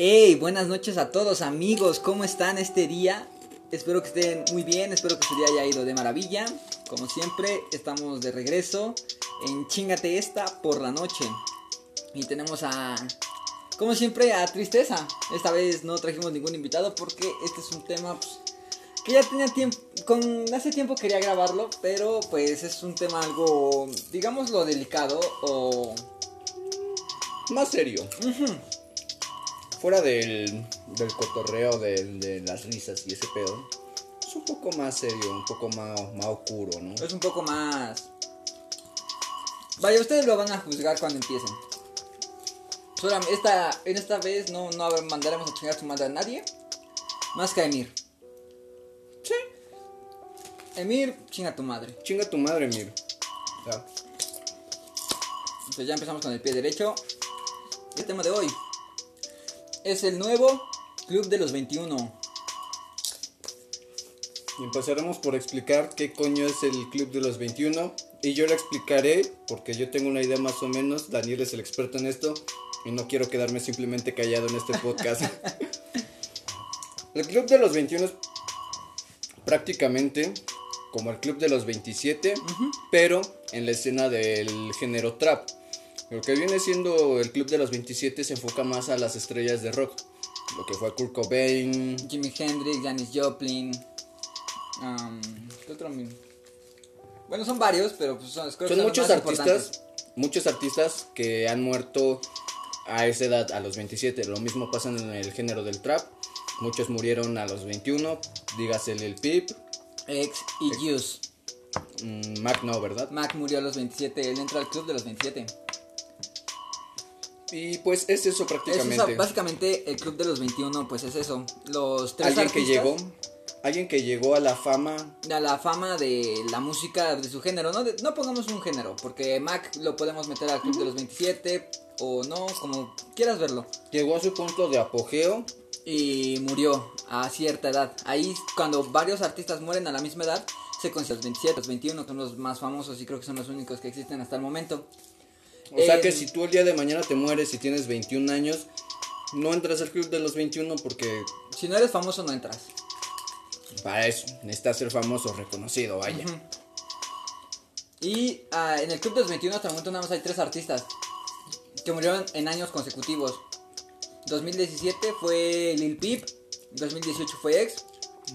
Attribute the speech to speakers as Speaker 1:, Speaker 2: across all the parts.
Speaker 1: Hey, buenas noches a todos amigos, ¿cómo están este día? Espero que estén muy bien, espero que su día haya ido de maravilla. Como siempre, estamos de regreso en Chingate esta por la noche. Y tenemos a, como siempre, a Tristeza. Esta vez no trajimos ningún invitado porque este es un tema pues, que ya tenía tiempo, con hace tiempo quería grabarlo, pero pues es un tema algo, digámoslo, delicado o...
Speaker 2: Más serio. Fuera del, del cotorreo, de, las risas y ese pedo. Es un poco más serio, un poco más, más oscuro, ¿no?
Speaker 1: Es un poco más... Vaya, ustedes lo van a juzgar cuando empiecen. Solamente esta, en esta vez no, no mandaremos a chingar su madre a nadie. Más que a Emir.
Speaker 2: Sí.
Speaker 1: Emir, chinga tu madre.
Speaker 2: Chinga tu madre, Mir. O sea,
Speaker 1: Entonces ya empezamos con el pie derecho. El tema de hoy es el nuevo Club de los 21.
Speaker 2: y empezaremos por explicar qué coño es el Club de los 21. Y yo lo explicaré porque yo tengo una idea más o menos. Daniel es el experto en esto. Y no quiero quedarme simplemente callado en este podcast. el Club de los 21 es prácticamente como el Club de los 27, pero en la escena del género trap. Lo que viene siendo el Club de los 27 se enfoca más a las estrellas de rock. Lo que fue Kurt Cobain,
Speaker 1: Jimi Hendrix, Janis Joplin. um, ¿Qué otro? Bueno, son varios, pero pues son, creo que
Speaker 2: Son muchos artistas, muchos artistas que han muerto a esa edad, a los 27. Lo mismo pasa en el género del trap. Muchos murieron a los 21, dígase el Pip,
Speaker 1: X y Juice.
Speaker 2: mm, Mac no, ¿verdad?
Speaker 1: Mac murió a los 27, él entra al club de los 27.
Speaker 2: Y pues es eso
Speaker 1: Es eso,
Speaker 2: prácticamente.
Speaker 1: básicamente el club de los 21, pues es eso. Los tres
Speaker 2: alguien que llegó, alguien que llegó a la fama,
Speaker 1: a la fama de la música de su género. No, De- no pongamos un género, porque Mac lo podemos meter al club de los 27 o no, como quieras verlo.
Speaker 2: llegó a su punto de apogeo.
Speaker 1: Y murió a cierta edad. Ahí cuando varios artistas mueren a la misma edad, se consideran los 27, los 21 son los más famosos y creo que son los únicos que existen hasta el momento.
Speaker 2: O sea que si tú el día de mañana te mueres y tienes 21 años, no entras al club de los 21 porque
Speaker 1: Si no eres famoso no entras.
Speaker 2: para eso necesitas ser famoso, reconocido, vaya.
Speaker 1: Y ah, en el club de los 21 hasta el momento nada más hay tres artistas que murieron en años consecutivos. 2017 fue Lil Peep, 2018 fue X,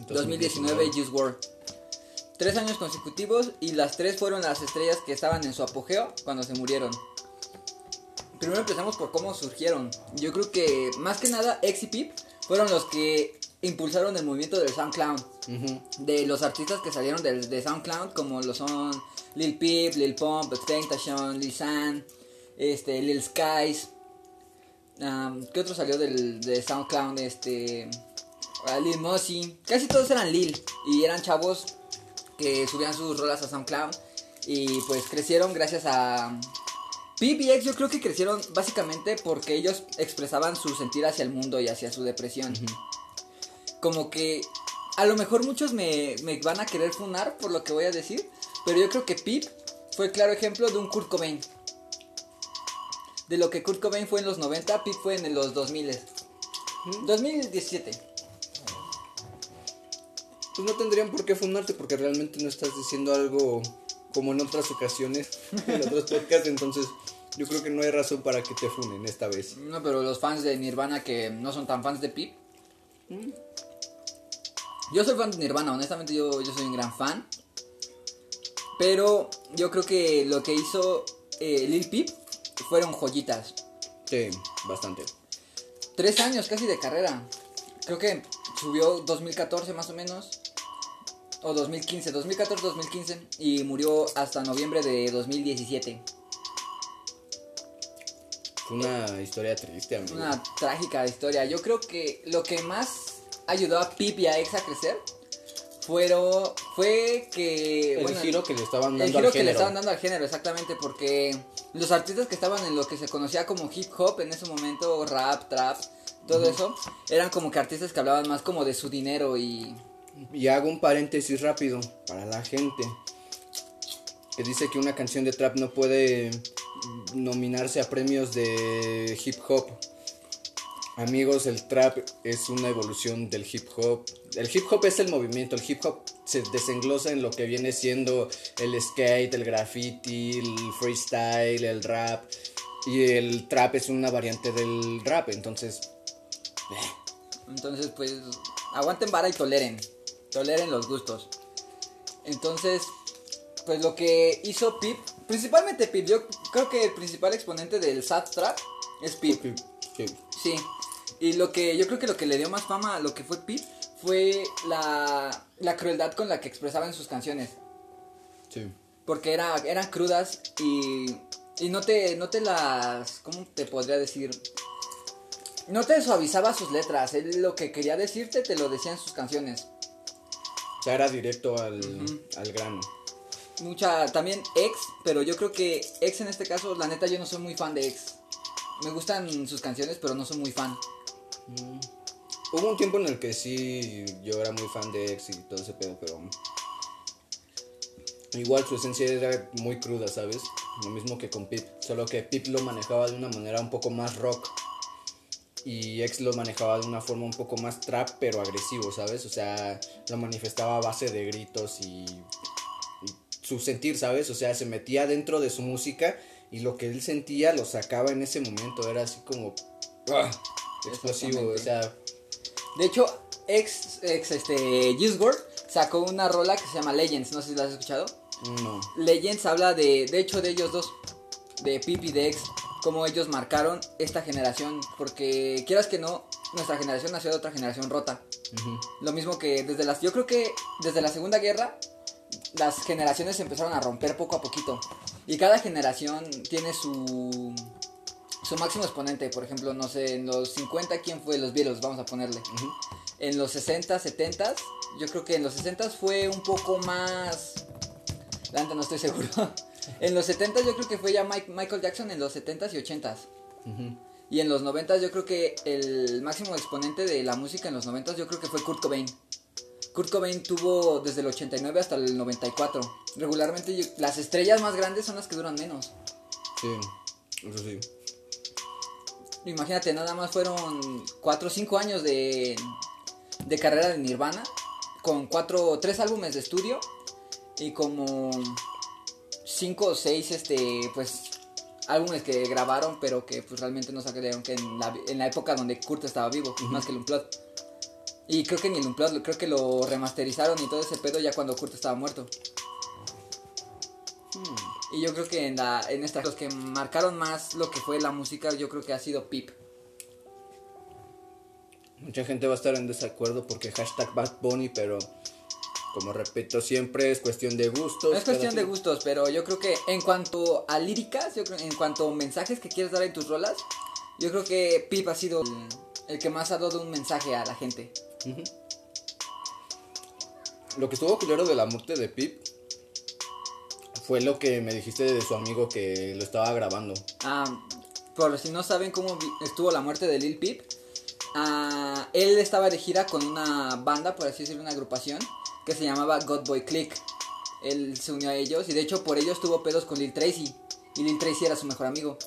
Speaker 1: 2019 Juice WRLD. Tres años consecutivos y las tres fueron las estrellas que estaban en su apogeo cuando se murieron. Primero empezamos por cómo surgieron. Yo creo que más que nada X y Peep fueron los que impulsaron el movimiento del SoundCloud
Speaker 2: Ujú.
Speaker 1: de los artistas que salieron del- de, SoundCloud, como lo son Lil Peep, Lil Pump, Extentation, Lil San, este, Lil Skies. Um, ¿Qué otro salió del, de SoundCloud? Este, ah, Lil Mossy. Casi todos eran Lil y eran chavos que subían sus rolas a SoundCloud y pues crecieron gracias a Peep y X. Yo creo que crecieron básicamente porque ellos expresaban su sentir hacia el mundo y hacia su depresión como que a lo mejor muchos me, me van a querer funar por lo que voy a decir, pero yo creo que Pip fue claro ejemplo de un Kurt Cobain. De lo que Kurt Cobain fue en los 90, Pip fue en los 2000. 2017.
Speaker 2: Pues no tendrían por qué fundarte porque realmente no estás diciendo algo como en otras ocasiones, en otros podcasts, entonces yo creo que no hay razón para que te funen esta vez.
Speaker 1: No, pero los fans de Nirvana que no son tan fans de Pip. Yo soy fan de Nirvana, honestamente yo, yo soy un gran fan. Pero yo creo que lo que hizo eh, Lil Peep fueron joyitas.
Speaker 2: Sí, bastante.
Speaker 1: Tres años casi de carrera. Creo que subió 2014 más o menos. O 2015, 2014-2015. Y murió hasta noviembre de 2017.
Speaker 2: Una historia triste, amigo.
Speaker 1: Una trágica historia. Yo creo que lo que más ayudó a Pip y a Ex a crecer fueron, fue que...
Speaker 2: el
Speaker 1: bueno,
Speaker 2: giro que le estaban
Speaker 1: el
Speaker 2: dando
Speaker 1: giro
Speaker 2: al
Speaker 1: que le
Speaker 2: género.
Speaker 1: estaban dando al género, exactamente, porque los artistas que estaban en lo que se conocía como hip hop en ese momento, rap, trap, todo eso, eran como que artistas que hablaban más como de su dinero y...
Speaker 2: Y hago un paréntesis rápido para la gente que dice que una canción de trap no puede nominarse a premios de hip hop. Amigos, el trap es una evolución del hip hop. El hip hop es el movimiento, el hip hop se desenglosa en lo que viene siendo el skate, el graffiti, el freestyle, el rap. Y el trap es una variante del rap, entonces...
Speaker 1: Entonces, pues, aguanten vara y toleren. Toleren los gustos. Entonces, pues lo que hizo Pip, principalmente Pip, yo creo que el principal exponente del sad trap es Pip.
Speaker 2: Sí.
Speaker 1: Sí. Y lo que yo creo que lo que le dio más fama a lo que fue Pip fue la, la crueldad con la que expresaba en sus canciones.
Speaker 2: Sí.
Speaker 1: Porque era, eran crudas y, y no, te, no te las... ¿Cómo te podría decir? No te suavizaba sus letras. Él lo que quería decirte te lo decía en sus canciones.
Speaker 2: O sea, era directo al, al grano.
Speaker 1: Mucha, también X, pero yo creo que X en este caso, la neta yo no soy muy fan de X. Me gustan sus canciones, pero no soy muy fan.
Speaker 2: Mm. Hubo un tiempo en el que sí, yo era muy fan de X y todo ese pedo, pero... Igual su esencia era muy cruda, ¿sabes? Lo mismo que con Pip, solo que Pip lo manejaba de una manera un poco más rock. Y X lo manejaba de una forma un poco más trap, pero agresivo, ¿sabes? O sea, lo manifestaba a base de gritos y su sentir, ¿sabes? O sea, se metía dentro de su música y lo que él sentía lo sacaba en ese momento. Era así como... ¡ah! Explosivo, o sea...
Speaker 1: De hecho, X, X este, WRLD sacó una rola que se llama Legends, no sé si la has escuchado.
Speaker 2: No.
Speaker 1: Legends habla de, de hecho, de ellos dos, de Pip y de X, cómo ellos marcaron esta generación, porque quieras que no, nuestra generación nació de otra generación rota. Lo mismo que desde las, yo creo que desde la Segunda Guerra, las generaciones se empezaron a romper poco a poquito. Y cada generación tiene su, su máximo exponente. Por ejemplo, no sé, en los 50, ¿quién fue? Los Beatles, vamos a ponerle.
Speaker 2: Ujú.
Speaker 1: En los 60, 70, yo creo que en los 60 fue un poco más... La no estoy seguro. en los 70 yo creo que fue ya Mike- Michael Jackson en los 70s y 80s.
Speaker 2: Ujú.
Speaker 1: Y en los 90 yo creo que el máximo exponente de la música en los 90 yo creo que fue Kurt Cobain. Kurt Cobain tuvo desde el 89 hasta el 94. Regularmente yo- las estrellas más grandes son las que duran menos.
Speaker 2: Sí, eso sí.
Speaker 1: Imagínate, nada más fueron 4 o 5 años de, de carrera de Nirvana. Con 4, 3 álbumes de estudio. Y como 5 o 6 este, pues, álbumes que grabaron, pero que pues realmente no sacaron que en la, en la época donde Kurt estaba vivo, más que el Unplugged. Y creo que ni el Unplugged, creo que lo remasterizaron y todo ese pedo ya cuando Kurt estaba muerto.
Speaker 2: Hmm.
Speaker 1: Y yo creo que en, la, en esta, los que marcaron más lo que fue la música, yo creo que ha sido Pip.
Speaker 2: Mucha gente va a estar en desacuerdo porque hashtag Bad Bunny, pero como repito siempre es cuestión de gustos.
Speaker 1: Es cuestión de gustos, pero yo creo que en cuanto a líricas, yo creo, en cuanto a mensajes que quieres dar en tus rolas, yo creo que Pip ha sido el, el que más ha dado un mensaje a la gente.
Speaker 2: Lo que estuvo culero de la muerte de Pip fue lo que me dijiste de su amigo que lo estaba grabando.
Speaker 1: Ah, por si no saben cómo estuvo la muerte de Lil Peep, ah, él estaba de gira con una banda, por así decirlo, una agrupación, que se llamaba God Boy Click. Él se unió a ellos y de hecho por ellos tuvo pedos con Lil Tracy. Y Lil Tracy era su mejor amigo.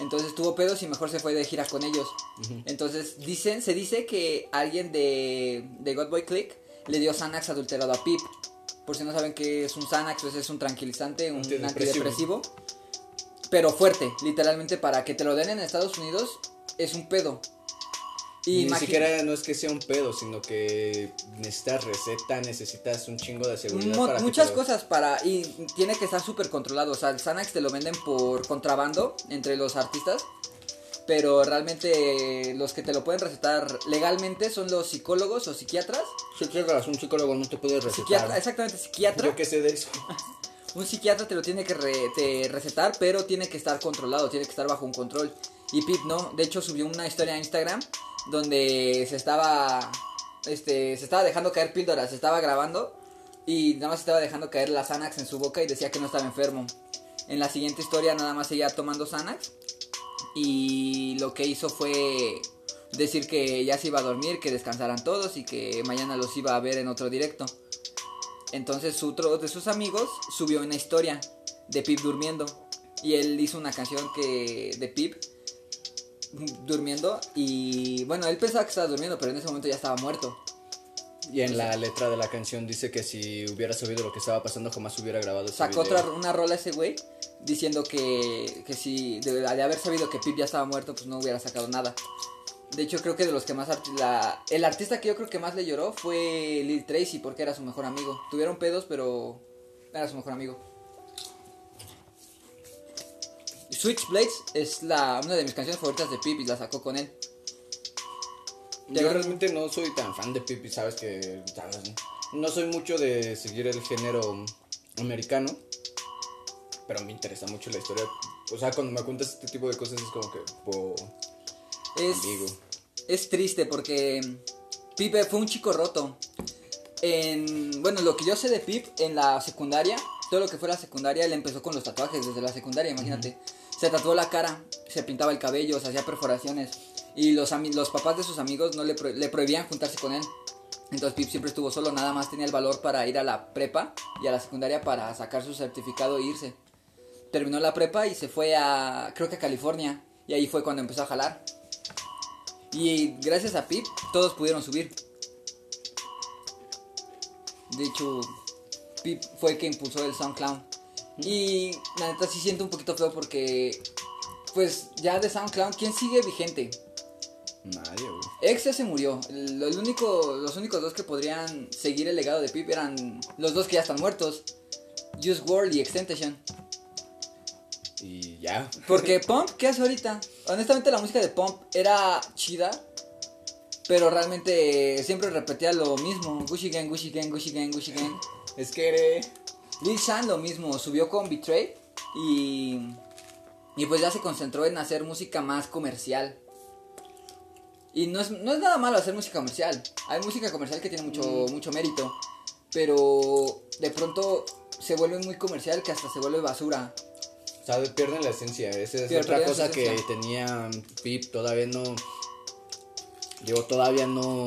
Speaker 1: Entonces tuvo pedos y mejor se fue de gira con ellos. Entonces dicen, se dice que alguien de, de God Boy Click le dio Xanax adulterado a Pip. Por si no saben qué es un Xanax, pues es un tranquilizante, un
Speaker 2: Antidepresivo.
Speaker 1: antidepresivo. Pero fuerte, literalmente para que te lo den en Estados Unidos es un pedo. Y
Speaker 2: Ni siquiera no es que sea un pedo, sino que necesitas receta, necesitas un chingo de seguridad. Para que
Speaker 1: muchas cosas para y tiene que estar súper controlado. O sea, el Xanax te lo venden por contrabando entre los artistas. Pero realmente los que te lo pueden recetar legalmente son los psicólogos o psiquiatras.
Speaker 2: Psiquiatras, un psicólogo no te puede recetar.
Speaker 1: Psiquiatra, exactamente, psiquiatra.
Speaker 2: Yo qué sé de eso.
Speaker 1: Un psiquiatra te lo tiene que re- te recetar, pero tiene que estar controlado, tiene que estar bajo un control. Y Pip no, de hecho subió una historia a Instagram donde se estaba este se estaba dejando caer píldoras, se estaba grabando y nada más estaba dejando caer la Xanax en su boca y decía que no estaba enfermo. En la siguiente historia nada más seguía tomando Xanax y lo que hizo fue decir que ya se iba a dormir, que descansaran todos y que mañana los iba a ver en otro directo. Entonces otro de sus amigos subió una historia de Pip durmiendo y él hizo una canción que de Pip durmiendo y bueno, él pensaba que estaba durmiendo, pero en ese momento ya estaba muerto.
Speaker 2: Y en la letra de la canción dice que si hubiera sabido lo que estaba pasando, jamás hubiera grabado ese
Speaker 1: Sacó
Speaker 2: video.
Speaker 1: otra una rola ese güey diciendo que, que si de, de haber sabido que Pip ya estaba muerto, pues no hubiera sacado nada. De hecho, creo que de los que más la, el artista que yo creo que más le lloró fue Lil Tracy porque era su mejor amigo. Tuvieron pedos, pero era su mejor amigo. Switchblades es la una de mis canciones favoritas de Pip y la sacó con él.
Speaker 2: Yo realmente no soy tan fan de Pipi, sabes que. sabes, no soy mucho de seguir el género americano. Pero me interesa mucho la historia. O sea, cuando me cuentas este tipo de cosas es como que. po,
Speaker 1: Es,
Speaker 2: amigo.
Speaker 1: es triste porque Pip fue un chico roto. En, bueno, lo que yo sé de Pip en la secundaria, todo lo que fue la secundaria, él empezó con los tatuajes desde la secundaria, imagínate. Se tatuó la cara, se pintaba el cabello, se hacía perforaciones. Y los, papás de sus amigos no le prohibían juntarse con él. Entonces Pip siempre estuvo solo, nada más tenía el valor para ir a la prepa y a la secundaria para sacar su certificado e irse. Terminó la prepa y se fue a, creo que a California. Y ahí fue cuando empezó a jalar. Y gracias a Pip, todos pudieron subir. De hecho, Pip fue el que impulsó el SoundCloud. Y la neta sí siento un poquito feo porque, pues ya de SoundCloud, ¿quién sigue vigente?
Speaker 2: Nadie, güey.
Speaker 1: Ex ya se murió. El, el único, los únicos dos que podrían seguir el legado de Pip eran los dos que ya están muertos. Juice WRLD y Extentation.
Speaker 2: Y ya.
Speaker 1: Porque Pump, ¿qué hace ahorita? Honestamente la música de Pump era chida, pero realmente siempre repetía lo mismo. Gucci Gang, Gucci Gang, Gucci Gang, Gucci Gang.
Speaker 2: Es que eres.
Speaker 1: Lil Shan lo mismo, subió con Betray y, y pues ya se concentró en hacer música más comercial. Y no es, no es nada malo hacer música comercial. Hay música comercial que tiene mucho, mucho mérito. Pero de pronto se vuelve muy comercial que hasta se vuelve basura.
Speaker 2: O sea, pierden la esencia. Esa es
Speaker 1: Pier-
Speaker 2: otra cosa que tenía Pip. Todavía no. Digo, todavía no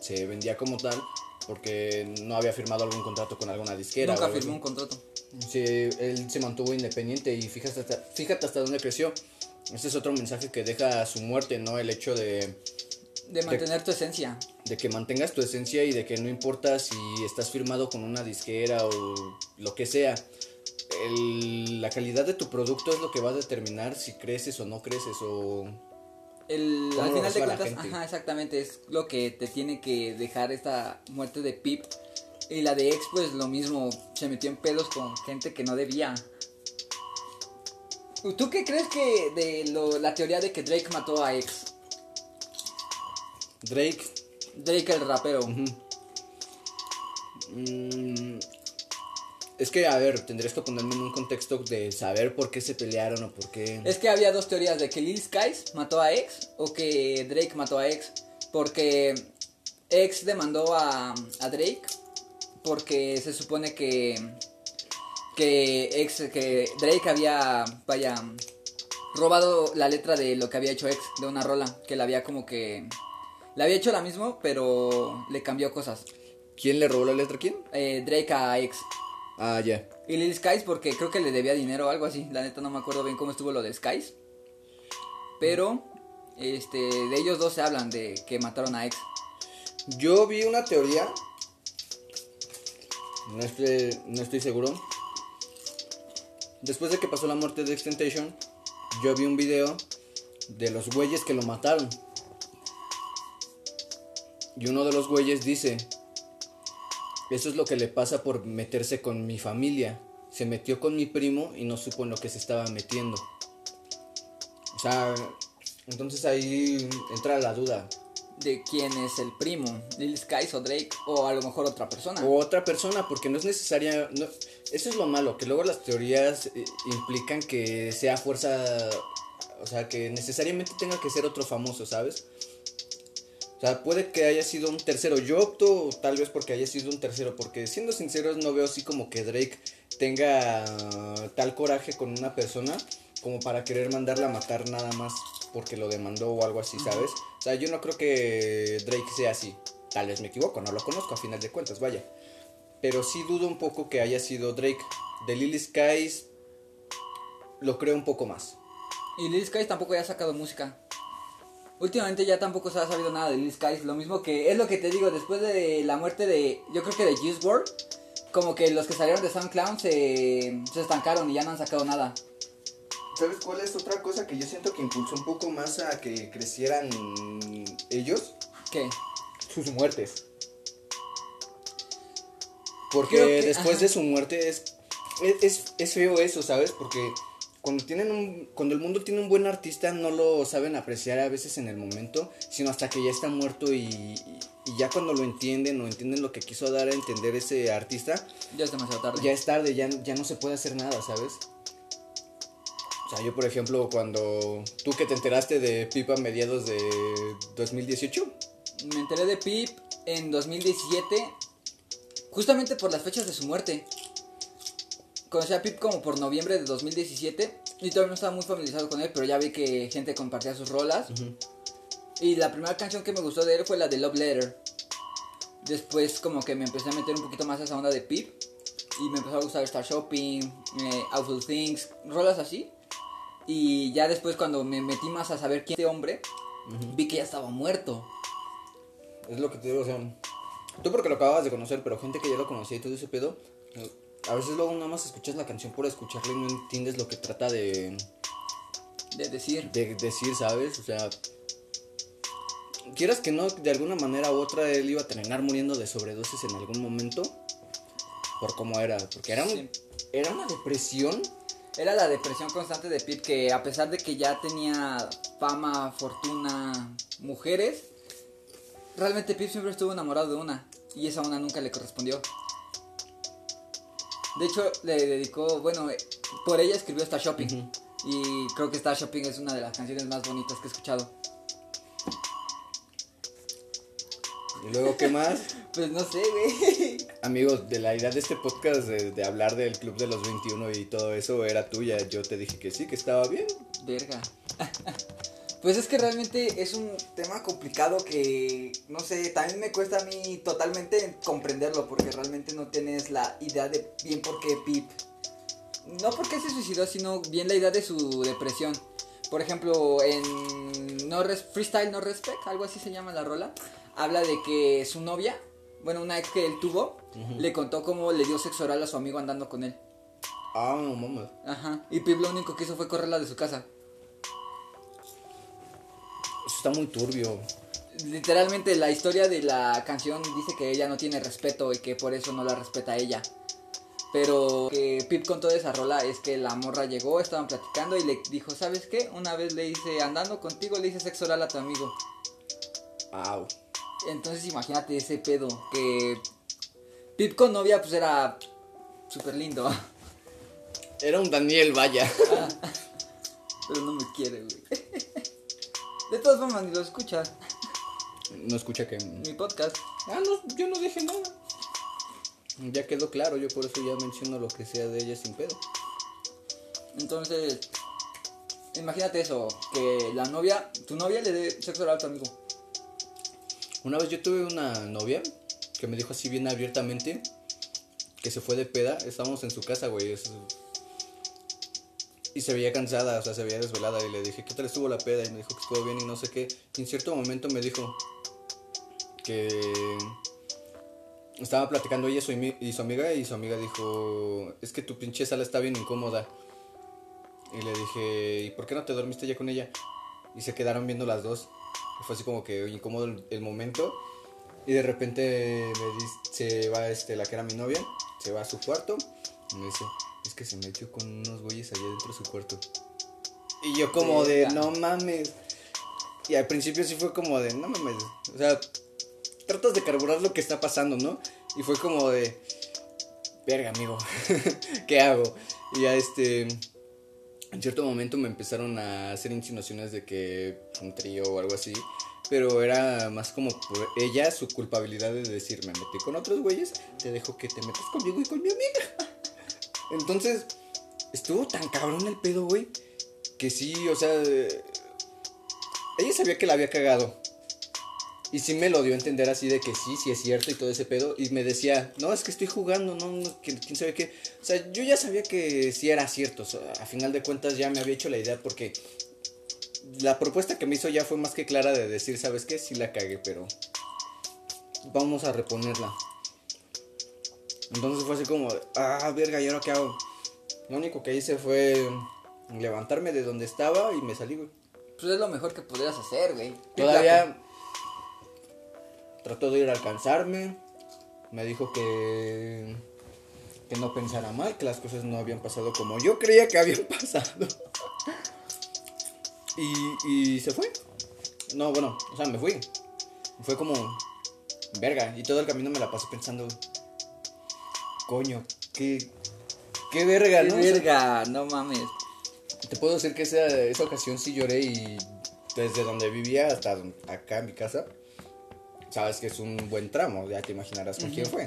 Speaker 2: se vendía como tal. Porque no había firmado algún contrato con alguna disquera.
Speaker 1: Nunca firmó un contrato.
Speaker 2: Sí, él se mantuvo independiente y fíjate hasta, fíjate hasta dónde creció. Este es otro mensaje que deja su muerte, ¿no? El hecho de,
Speaker 1: De mantener tu esencia.
Speaker 2: de que mantengas tu esencia y de que no importa si estás firmado con una disquera o lo que sea. el- la calidad de tu producto es lo que va a determinar si creces o no creces o...
Speaker 1: El,
Speaker 2: ¿Cómo
Speaker 1: al final de cuentas, ajá, exactamente, es lo que te tiene que dejar esta muerte de Pip. Y la de X, pues lo mismo, se metió en pedos con gente que no debía. ¿Tú qué crees que de lo- la teoría de que Drake mató a X?
Speaker 2: Drake...
Speaker 1: Drake el rapero.
Speaker 2: Mm, es que, a ver, tendrías que ponerme en un contexto de saber por qué se pelearon o por qué...
Speaker 1: Es que había dos teorías de que Lil Skies mató a X o que Drake mató a X. Porque X demandó a, a Drake porque se supone que que X que Drake había vaya robado la letra de lo que había hecho X de una rola que la había como que le había hecho la misma pero le cambió cosas.
Speaker 2: ¿Quién le robó la letra a quién?
Speaker 1: Eh, Drake a X
Speaker 2: Ah, ya.
Speaker 1: y Lil Skies porque creo que le debía dinero o algo así. La neta no me acuerdo bien cómo estuvo lo de Skies. Pero este de ellos dos se hablan de que mataron a X.
Speaker 2: Yo vi una teoría. No estoy, no estoy seguro. Después de que pasó la muerte de Extentation, yo vi un video de los güeyes que lo mataron. Y uno de los güeyes dice, eso es lo que le pasa por meterse con mi familia. Se metió con mi primo y no supo en lo que se estaba metiendo. O sea, entonces ahí entra la duda.
Speaker 1: De quién es el primo, Lil Skies o Drake o a lo mejor otra persona.
Speaker 2: O otra persona, porque no es necesaria. no- eso es lo malo, que luego las teorías eh, implican que sea fuerza. O sea, que necesariamente tenga que ser otro famoso, ¿sabes? O sea, puede que haya sido un tercero. Yo opto tal vez porque haya sido un tercero, porque siendo sinceros no veo así como que Drake tenga tal coraje con una persona como para querer mandarla a matar nada más porque lo demandó o algo así, ¿sabes? O sea, yo no creo que Drake sea así. Tal vez me equivoco, no lo conozco a final de cuentas, vaya. Pero sí dudo un poco que haya sido Drake. De Lily Skies lo creo un poco más.
Speaker 1: Y Lil Skies tampoco ya ha sacado música. Últimamente ya tampoco se ha sabido nada de Lil Skies. Lo mismo que. Es lo que te digo, después de la muerte de. Yo creo que de Juice WRLD. Como que los que salieron de SoundCloud se, se estancaron y ya no han sacado nada.
Speaker 2: ¿Sabes cuál es otra cosa que yo siento que impulsó un poco más a que crecieran ellos?
Speaker 1: ¿Qué?
Speaker 2: Sus muertes. Porque
Speaker 1: que-
Speaker 2: después
Speaker 1: ajá.
Speaker 2: de su muerte es, es, es feo eso, ¿sabes? Porque cuando tienen un, cuando el mundo tiene un buen artista no lo saben apreciar a veces en el momento, sino hasta que ya está muerto y, y- y ya cuando lo entienden o entienden lo que quiso dar a entender ese artista,
Speaker 1: Ya es demasiado tarde.
Speaker 2: ya es tarde, ya, ya no se puede hacer nada, ¿sabes? O sea, yo por ejemplo, cuando tú que te enteraste de Pipa a mediados de 2018,
Speaker 1: Me enteré de Pip en 2017. Justamente por las fechas de su muerte. Conocí a Pip como por noviembre de 2017. Y todavía no estaba muy familiarizado con él, pero ya vi que gente compartía sus rolas. Y la primera canción que me gustó de él fue la de Love Letter. Después como que me empecé a meter un poquito más a esa onda de Pip. Y me empezó a gustar Star Shopping, eh, Awful Things, rolas así. Y ya después cuando me metí más a saber quién era este hombre, vi que ya estaba muerto.
Speaker 2: es lo que te digo, o sea, tú porque lo acababas de conocer, pero gente que ya lo conocía y todo ese pedo, a veces luego nada más escuchas la canción por escucharla y no entiendes lo que trata de,
Speaker 1: De decir.
Speaker 2: de decir, ¿sabes? O sea, quieras que no, de alguna manera u otra él iba a terminar muriendo de sobredosis en algún momento, por cómo era, porque era, un-
Speaker 1: Sí.
Speaker 2: era una depresión.
Speaker 1: Era la depresión constante de Pip que a pesar de que ya tenía fama, fortuna, mujeres, realmente Pip siempre estuvo enamorado de una y esa una nunca le correspondió. De hecho, le dedicó, bueno, eh, por ella escribió Star Shopping y creo que Star Shopping es una de las canciones más bonitas que he escuchado.
Speaker 2: Y luego, ¿qué más?
Speaker 1: Pues no sé, güey.
Speaker 2: Amigos, de la idea de este podcast de, de hablar del Club de los 21 y todo eso era tuya. Yo te dije que sí, que estaba bien.
Speaker 1: Verga. Pues es que realmente es un tema complicado que, no sé, también me cuesta a mí totalmente comprenderlo porque realmente no tienes la idea de bien por qué Pip. No porque se suicidó, sino bien la idea de su depresión. Por ejemplo, en no Res- Freestyle No Respect, algo así se llama la rola, habla de que su novia, bueno, una ex que él tuvo, le contó cómo le dio sexo oral a su amigo andando con él.
Speaker 2: Ah, no mames.
Speaker 1: Ajá. Y Pip lo único que hizo fue correrla de su casa.
Speaker 2: Está muy turbio.
Speaker 1: Literalmente la historia de la canción dice que ella no tiene respeto y que por eso no la respeta a ella. Pero que Pip contó de esa rola es que la morra llegó, estaban platicando y le dijo, ¿sabes qué? Una vez le hice, andando contigo, le hice sexo oral a tu amigo.
Speaker 2: Au.
Speaker 1: Entonces imagínate ese pedo, que Pip con novia pues era súper lindo,
Speaker 2: Era un Daniel, vaya.
Speaker 1: pero no me quiere, güey. De todas formas, ni lo escuchas,
Speaker 2: No escucha que.
Speaker 1: mi podcast.
Speaker 2: Ah, no, yo no dije nada. Ya quedó claro, yo por eso ya menciono lo que sea de ella sin pedo.
Speaker 1: Entonces, imagínate eso, que la novia, tu novia le dé sexo oral a tu amigo.
Speaker 2: Una vez yo tuve una novia que me dijo así bien abiertamente que se fue de peda. Estábamos en su casa, güey. Y se veía cansada, o sea, se veía desvelada. Y le dije, ¿qué tal estuvo la peda? Y me dijo que estuvo bien y no sé qué. Y en cierto momento me dijo que estaba platicando ella y su, amiga. Y su amiga dijo, es que tu pinche sala está bien incómoda. Y le dije, ¿y por qué no te dormiste ya con ella? Y se quedaron viendo las dos. Y fue así como que incómodo el, el momento. Y de repente se va este, la que era mi novia, se va a su cuarto. Y me dice, es que se metió con unos güeyes allá dentro de su cuarto. Y yo como de, no mames. Y al principio sí fue como de, no mames. O sea, tratas de carburar lo que está pasando, ¿no? Y fue como de, verga, amigo, ¿qué hago? Y ya este, en cierto momento me empezaron a hacer insinuaciones de que un trío o algo así. Pero era más como por ella su culpabilidad de decir, me metí con otros güeyes, te dejo que te metas conmigo y con mi amiga. Entonces, estuvo tan cabrón el pedo, güey, que sí, o sea, ella sabía que la había cagado. Y sí me lo dio a entender así de que sí, sí es cierto y todo ese pedo. Y me decía, no, es que estoy jugando, no, que, quién sabe qué. O sea, yo ya sabía que sí era cierto. a final de cuentas ya me había hecho la idea porque la propuesta que me hizo ya fue más que clara de decir, ¿sabes qué? Sí la cagué, pero vamos a reponerla. Entonces fue así como, ah, verga, ¿y ahora qué hago? Lo único que hice fue levantarme de donde estaba y me salí, güey.
Speaker 1: Pues es lo mejor que podrías hacer, güey.
Speaker 2: Todavía trató de ir a alcanzarme. Me dijo que que no pensara mal, que las cosas no habían pasado como yo creía que habían pasado. y, y se fue. No, bueno, o sea, me fui. Fue como verga y todo el camino me la pasé pensando coño, qué qué verga,
Speaker 1: Qué
Speaker 2: ¿no?
Speaker 1: verga, no mames.
Speaker 2: Te puedo decir que esa, esa ocasión sí lloré y desde donde vivía hasta acá en mi casa, sabes que es un buen tramo, ya te imaginarás con quién fue.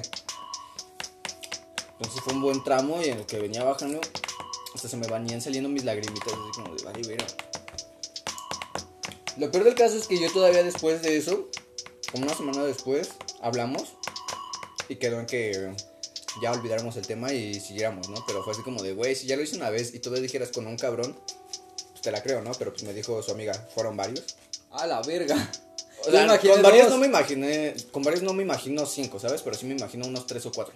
Speaker 2: Entonces fue un buen tramo y en el que venía bajando, hasta se me venían saliendo mis lagrimitas, así como de, vale, vera. Lo peor del caso es que yo todavía después de eso, como una semana después, hablamos y quedó en que ya olvidáramos el tema y siguiéramos, ¿no? Pero fue así como de, güey, si ya lo hice una vez y tú le dijeras con un cabrón, pues te la creo, ¿no? Pero pues me dijo su amiga, fueron varios.
Speaker 1: A la verga.
Speaker 2: O sea, con varios no me imaginé, con varios no me imagino cinco, ¿sabes? Pero sí me imagino unos tres o cuatro.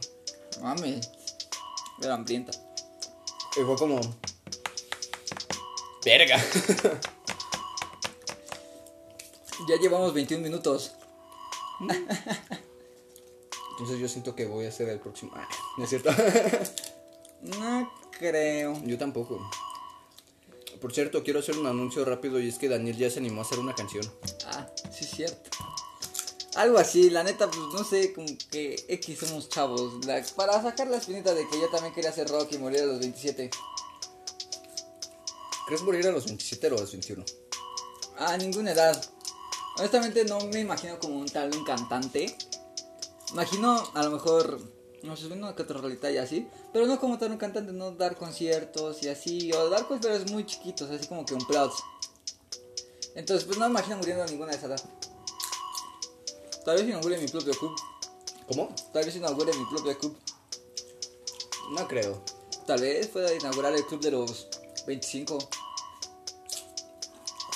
Speaker 1: Mames. Era hambrienta.
Speaker 2: Y fue como... Verga.
Speaker 1: Ya llevamos 21 minutos.
Speaker 2: Entonces yo siento que voy a ser el próximo. Ah, ¿No es cierto?
Speaker 1: No creo.
Speaker 2: yo tampoco. Por cierto, quiero hacer un anuncio rápido y es que Daniel ya se animó a hacer una canción.
Speaker 1: Ah, sí es cierto. Algo así, la neta, pues no sé, como que X somos chavos. La- para sacar la espinita de que yo también quería hacer rock y morir a los 27.
Speaker 2: ¿Crees morir a los 27 o a los 21?
Speaker 1: A ninguna edad. Honestamente no me imagino como un tal un cantante. Imagino a lo mejor, no sé, una que otra rolita y así. Pero no como tal un cantante, no dar conciertos y así. O dar conciertos muy chiquitos, así como que un plaus. Entonces pues no me imagino muriendo a ninguna de esa edad. Tal vez inaugure mi propio club.
Speaker 2: ¿Cómo?
Speaker 1: Tal vez inaugure mi propio club.
Speaker 2: No creo.
Speaker 1: Tal vez pueda inaugurar el club de los 25
Speaker 2: O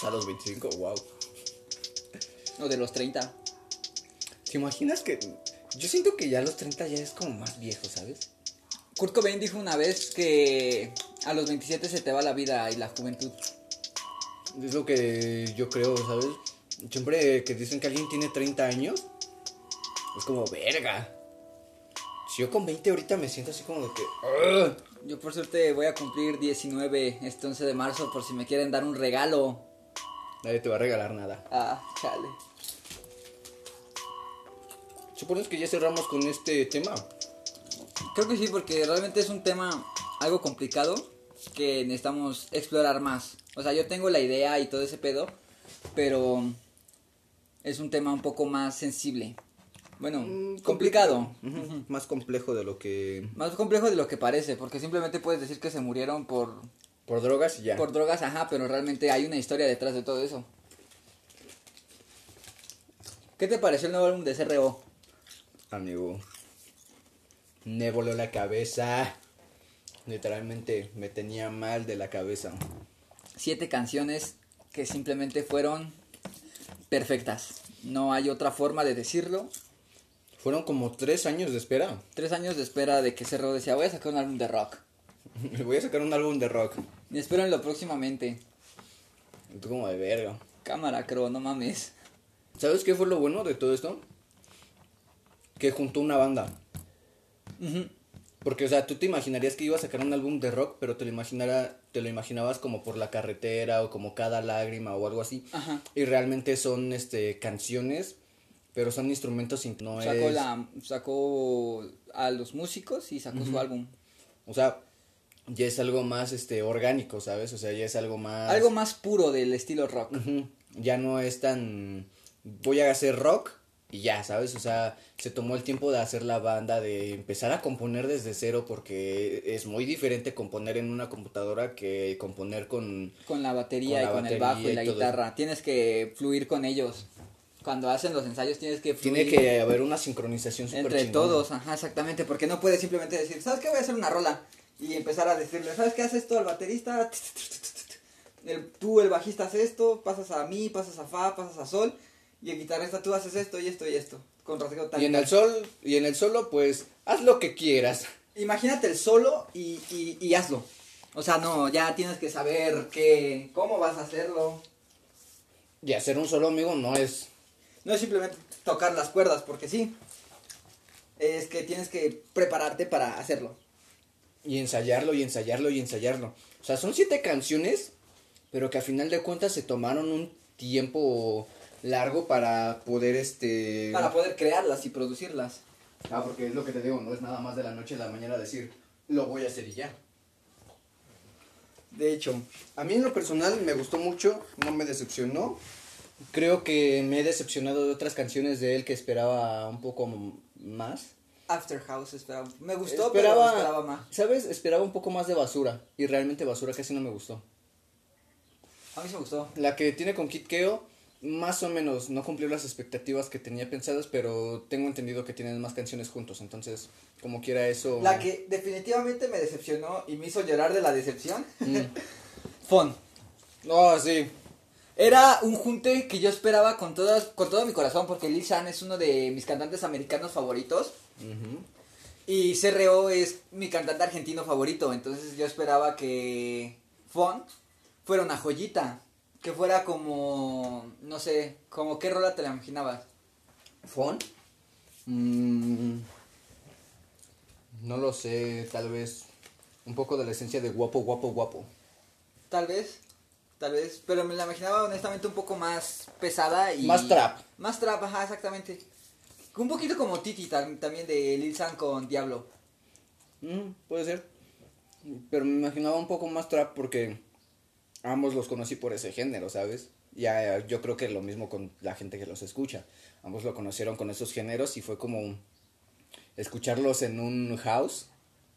Speaker 2: sea, a los 25, wow.
Speaker 1: o de los 30.
Speaker 2: ¿Te imaginas que.? Yo siento que ya a los 30 ya es como más viejo, ¿sabes?
Speaker 1: Kurt Cobain dijo una vez que a los 27 se te va la vida y la juventud.
Speaker 2: Es lo que yo creo, ¿sabes? Siempre que dicen que alguien tiene 30 años, es como, verga. Si yo con 20 ahorita me siento así como de que. "Ugh".
Speaker 1: Yo por suerte voy a cumplir 19 este 11 de marzo por si me quieren dar un regalo.
Speaker 2: Nadie te va a regalar nada.
Speaker 1: Ah, chale.
Speaker 2: Supones que ya cerramos con este tema.
Speaker 1: Creo que sí, porque realmente es un tema algo complicado que necesitamos explorar más. O sea, yo tengo la idea y todo ese pedo, pero es un tema un poco más sensible. Bueno,
Speaker 2: Mm,
Speaker 1: complicado.
Speaker 2: Más complejo de lo que.
Speaker 1: Más complejo de lo que parece, porque simplemente puedes decir que se murieron por,
Speaker 2: Por drogas y ya.
Speaker 1: por drogas, ajá, pero realmente hay una historia detrás de todo eso. ¿Qué te pareció el nuevo álbum de CRO?
Speaker 2: Amigo. Me voló la cabeza. Literalmente me tenía mal de la cabeza.
Speaker 1: Siete canciones que simplemente fueron perfectas. No hay otra forma de decirlo.
Speaker 2: Fueron como tres años de espera.
Speaker 1: Tres años de espera de que CRO decía, voy a sacar un álbum de rock.
Speaker 2: Voy a sacar un álbum de rock.
Speaker 1: Y espérenlo próximamente.
Speaker 2: Tú como de verga.
Speaker 1: Cámara, Cro, no mames.
Speaker 2: ¿Sabes qué fue lo bueno de todo esto? Que juntó una banda. Porque, o sea, tú te imaginarías que iba a sacar un álbum de rock, pero te lo, imaginara, te lo imaginabas como por la carretera o como cada lágrima o algo así.
Speaker 1: Ajá.
Speaker 2: Y realmente son este canciones, pero son instrumentos sin no
Speaker 1: Sacó,
Speaker 2: es-
Speaker 1: la, sacó a los músicos y sacó su álbum.
Speaker 2: O sea, ya es algo más este orgánico, ¿sabes? O sea, ya es algo más
Speaker 1: Algo más puro del estilo rock.
Speaker 2: Ya no es tan voy a hacer rock y ya, ¿sabes? O sea, se tomó el tiempo de hacer la banda, de empezar a componer desde cero porque es muy diferente componer en una computadora que componer con
Speaker 1: Con la batería
Speaker 2: Con
Speaker 1: y
Speaker 2: la
Speaker 1: con el bajo y
Speaker 2: y
Speaker 1: la
Speaker 2: todo.
Speaker 1: guitarra. Tienes que fluir con ellos. Cuando hacen los ensayos tienes que fluir
Speaker 2: tiene que haber una sincronización súper
Speaker 1: entre
Speaker 2: chingona.
Speaker 1: todos. Ajá, exactamente. Porque no puedes simplemente decir, ¿sabes qué? Voy a hacer una rola. Y empezar a decirle, ¿sabes qué hace esto al baterista? el, tú el bajista haces esto, pasas a mi, pasas a fa, pasas a sol, y el guitarrista tú haces esto y esto y esto, con rasgueo tal
Speaker 2: Y en el sol, y en el solo, pues, haz lo que quieras.
Speaker 1: Imagínate el solo y, y, y hazlo. O sea, no, ya tienes que saber qué, cómo vas a hacerlo.
Speaker 2: Y hacer un solo, amigo, no es.
Speaker 1: No es simplemente tocar las cuerdas, porque sí. Es que tienes que prepararte para hacerlo.
Speaker 2: Y ensayarlo, y ensayarlo, y ensayarlo. O sea, son siete canciones, pero que a final de cuentas se tomaron un tiempo largo para poder, este...
Speaker 1: Para poder crearlas y producirlas.
Speaker 2: Ah, porque es lo que te digo, no es nada más de la noche a la mañana decir, lo voy a hacer y ya.
Speaker 1: De hecho,
Speaker 2: A mí en lo personal me gustó mucho, no me decepcionó. Creo que me he decepcionado de otras canciones de él que esperaba un poco m- más.
Speaker 1: After House esperaba. Me gustó,
Speaker 2: esperaba,
Speaker 1: pero esperaba más.
Speaker 2: ¿Sabes? Esperaba un poco más de basura. Y realmente basura casi no me gustó.
Speaker 1: A mí sí me gustó.
Speaker 2: La que tiene con Kid Keo, más o menos, no cumplió las expectativas que tenía pensadas, pero tengo entendido que tienen más canciones juntos. Entonces, como quiera eso.
Speaker 1: La que definitivamente me decepcionó y me hizo llorar de la decepción.
Speaker 2: Mm.
Speaker 1: Fon.
Speaker 2: No, sí.
Speaker 1: Era un junte que yo esperaba con, todas, con todo mi corazón porque Lil San es uno de mis cantantes americanos favoritos y CRO es mi cantante argentino favorito. Entonces yo esperaba que Fon fuera una joyita. Que fuera como, no sé, como qué rola te la imaginabas.
Speaker 2: ¿Fon? Mm, no lo sé, tal vez un poco de la esencia de guapo, guapo, guapo.
Speaker 1: Tal vez, tal vez, pero me la imaginaba honestamente un poco más pesada y...
Speaker 2: Más trap.
Speaker 1: Más trap, ajá, exactamente. Un poquito como Titi tam- también de Lil San con Diablo.
Speaker 2: Mm, puede ser. Pero me imaginaba un poco más trap porque ambos los conocí por ese género, ¿sabes? Ya eh, yo creo que lo mismo con la gente que los escucha. Ambos lo conocieron con esos géneros y fue como escucharlos en un house.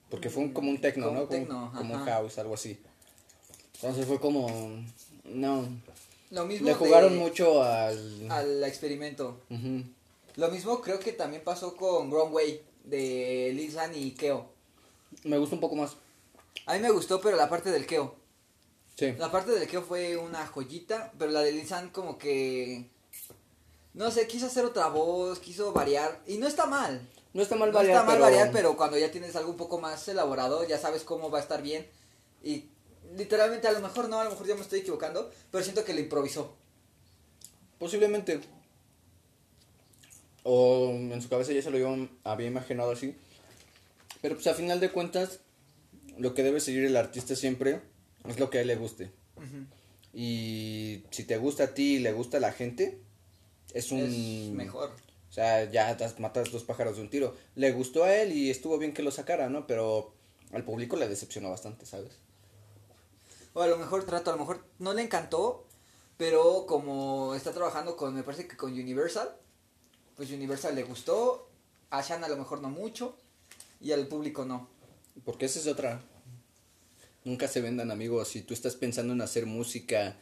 Speaker 2: Porque fue un- como un techno,
Speaker 1: Como
Speaker 2: ¿no? Como, un house, algo así. Entonces fue como... No.
Speaker 1: Lo mismo
Speaker 2: Le
Speaker 1: de-
Speaker 2: jugaron mucho al...
Speaker 1: al experimento. Lo mismo creo que también pasó con Way de Lil San y Keo.
Speaker 2: Me gusta un poco más.
Speaker 1: A mí me gustó, pero la parte del Keo.
Speaker 2: Sí.
Speaker 1: La parte del Keo fue una joyita, pero la de Lil San como que... No sé, quiso hacer otra voz, quiso variar. Y no está mal.
Speaker 2: No está mal
Speaker 1: No
Speaker 2: variar,
Speaker 1: está mal
Speaker 2: pero...
Speaker 1: variar, pero cuando ya tienes algo un poco más elaborado, ya sabes cómo va a estar bien. Y literalmente a lo mejor no, a lo mejor ya me estoy equivocando, pero siento que le improvisó.
Speaker 2: Posiblemente. O en su cabeza ya se lo había, había imaginado así. Pero pues a final de cuentas, lo que debe seguir el artista siempre es lo que a él le guste. Y si te gusta a ti y le gusta a la gente, es un...
Speaker 1: Es mejor.
Speaker 2: O sea, ya matas dos pájaros de un tiro. Le gustó a él y estuvo bien que lo sacara, ¿no? Pero al público le decepcionó bastante, ¿sabes?
Speaker 1: O a lo mejor trato, a lo mejor no le encantó, pero como está trabajando con, me parece que con Universal, pues Universal le gustó, a Shan a lo mejor no mucho, y al público no.
Speaker 2: Porque esa es otra. Nunca se vendan, amigos. Si tú estás pensando en hacer música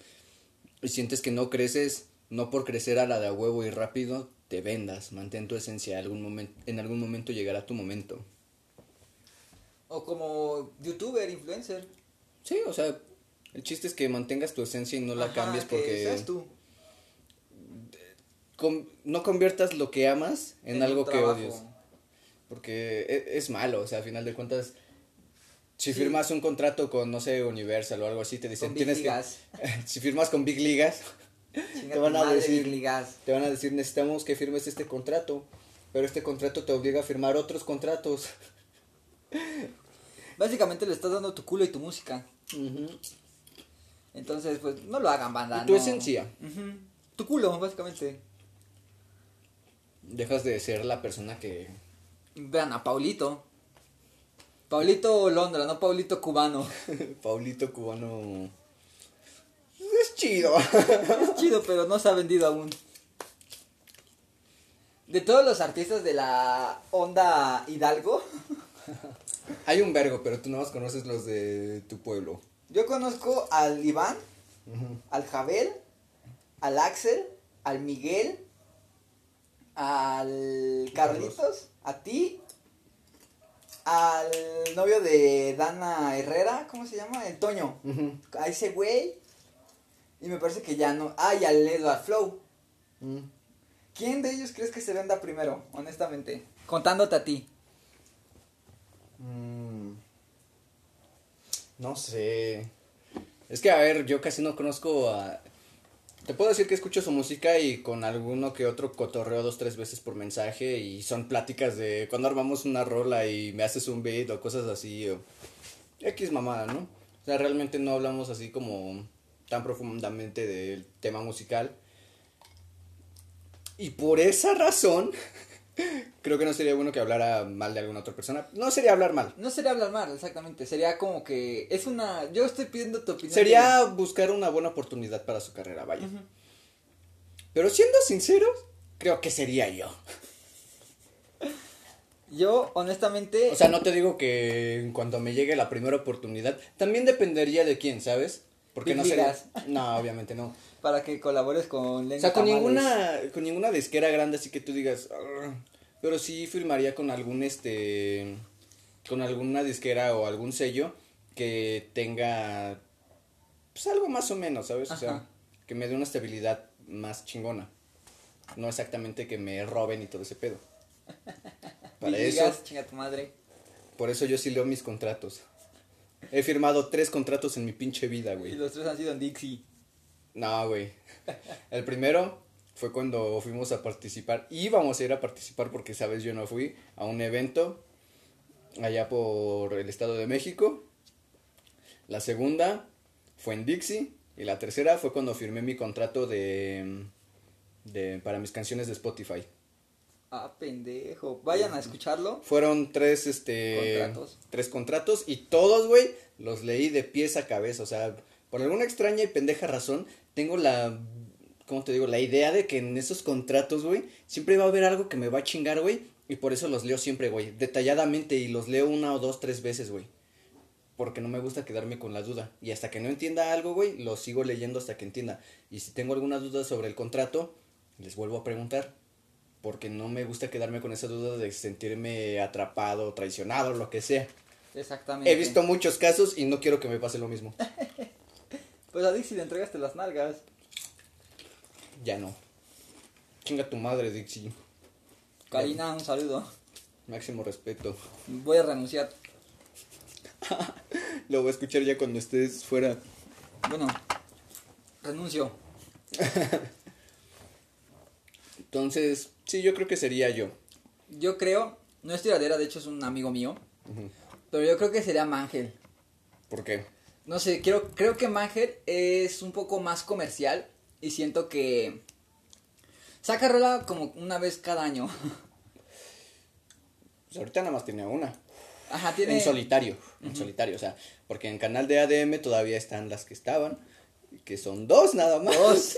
Speaker 2: y sientes que no creces, no por crecer a la de a huevo y rápido, te vendas. Mantén tu esencia. Algún momento, en algún momento llegará tu momento.
Speaker 1: O como youtuber, influencer.
Speaker 2: Sí, o sea, el chiste es que mantengas tu esencia y no la
Speaker 1: Ajá,
Speaker 2: cambies
Speaker 1: que
Speaker 2: porque
Speaker 1: seas tú.
Speaker 2: no conviertas lo que amas en,
Speaker 1: En
Speaker 2: algo que odies. Porque e- es, malo, o sea, a final de cuentas, si
Speaker 1: Sí.
Speaker 2: firmas un contrato con, no sé, Universal o algo así, te dicen, tienes
Speaker 1: Ligas.
Speaker 2: que... si firmas con Big Ligas,
Speaker 1: Chinga
Speaker 2: te van a decir-
Speaker 1: Big Ligas.
Speaker 2: te van a decir, necesitamos que firmes este contrato, pero este contrato te obliga a firmar otros contratos.
Speaker 1: Básicamente le estás dando tu culo y tu música. Entonces, pues no lo hagan, banda.
Speaker 2: Y tu
Speaker 1: no.
Speaker 2: esencia.
Speaker 1: Tu culo, básicamente.
Speaker 2: Dejas de ser la persona que...
Speaker 1: Vean a Paulito. Paulito Londra, no Paulito cubano.
Speaker 2: Paulito cubano... Es chido.
Speaker 1: Es chido, pero no se ha vendido aún. De todos los artistas de la onda Hidalgo,
Speaker 2: Hay un vergo, pero tú nomás conoces los de tu pueblo.
Speaker 1: yo conozco al Iván, al Jabel, al Axel, al Miguel, al Carlitos, a ti, al novio de Dana Herrera, ¿cómo se llama? El Toño.
Speaker 2: Ujú.
Speaker 1: A ese güey Y me parece que ya no. Ah, y al Edward Flow.
Speaker 2: Mm.
Speaker 1: ¿Quién de ellos crees que se venda primero, honestamente? Contándote a ti.
Speaker 2: Mm. No sé. Es que, a ver, yo casi no conozco a... Te puedo decir que escucho su música y con alguno que otro cotorreo dos, tres veces por mensaje y son pláticas de cuando armamos una rola y me haces un beat o cosas así o X mamada, ¿no? O sea, realmente no hablamos así como tan profundamente del tema musical. Y por esa razón, creo que no sería bueno que hablara mal de alguna otra persona. No sería hablar mal.
Speaker 1: No sería hablar mal, exactamente. Sería como que. Es una. Yo estoy pidiendo tu opinión.
Speaker 2: Sería buscar una buena oportunidad para su carrera, vaya. Pero siendo sinceros, creo que sería yo.
Speaker 1: Yo, honestamente.
Speaker 2: O sea, no te digo que en cuanto me llegue la primera oportunidad, también dependería de quién, ¿sabes? Porque
Speaker 1: Big
Speaker 2: no sería...
Speaker 1: Ligas.
Speaker 2: No, obviamente no.
Speaker 1: Para que colabores con
Speaker 2: O
Speaker 1: Lenny
Speaker 2: sea, con
Speaker 1: Tamales.
Speaker 2: ninguna, con ninguna disquera grande así que tú digas, pero sí firmaría con algún este, con alguna disquera o algún sello que tenga, pues algo más o menos, ¿sabes? O sea, que me dé una estabilidad más chingona. No exactamente que me roben y todo ese pedo. Para
Speaker 1: Big
Speaker 2: eso,
Speaker 1: chinga tu madre.
Speaker 2: por eso yo sí leo mis contratos. He firmado tres contratos en mi pinche vida,
Speaker 1: Y
Speaker 2: güey.
Speaker 1: los tres han sido en Dixie.
Speaker 2: No, güey. El primero fue cuando fuimos a participar. Íbamos a ir a participar porque, sabes, yo no fui a un evento allá por el Estado de México. La segunda fue en Dixie. Y la tercera fue cuando firmé mi contrato de, de para mis canciones de Spotify.
Speaker 1: Ah, pendejo. Vayan a escucharlo.
Speaker 2: Fueron tres, este...
Speaker 1: Contratos.
Speaker 2: Tres contratos y todos, güey, los leí de pies a cabeza. O sea, por alguna extraña y pendeja razón, tengo la... ¿Cómo te digo? La idea de que en esos contratos, güey, siempre va a haber algo que me va a chingar, güey. Y por eso los leo siempre, güey. Detalladamente y los leo una o dos, tres veces, güey. Porque no me gusta quedarme con la duda. Y hasta que no entienda algo, güey, lo sigo leyendo hasta que entienda. Y si tengo alguna duda sobre el contrato, les vuelvo a preguntar porque no me gusta quedarme con esa duda de sentirme atrapado, traicionado, lo que sea.
Speaker 1: Exactamente.
Speaker 2: He visto muchos casos y no quiero que me pase lo mismo.
Speaker 1: Pues a Dixie le entregaste las nalgas.
Speaker 2: Ya no. Chinga tu madre, Dixie.
Speaker 1: Karina, un saludo.
Speaker 2: Máximo respeto.
Speaker 1: Voy a renunciar.
Speaker 2: Lo voy a escuchar ya cuando estés fuera.
Speaker 1: Bueno, renuncio.
Speaker 2: Entonces, sí, yo creo que sería yo.
Speaker 1: Yo creo, no es tiradera, de hecho es un amigo mío. Pero yo creo que sería Mangel.
Speaker 2: ¿Por qué?
Speaker 1: No sé, quiero, creo que Mangel es un poco más comercial. Y siento que saca rola como una vez cada año.
Speaker 2: Pues ahorita nada más tenía una.
Speaker 1: Ajá, tiene.
Speaker 2: En solitario. En solitario, o sea, porque en canal de ADM todavía están las que estaban. Que son dos nada más.
Speaker 1: Dos.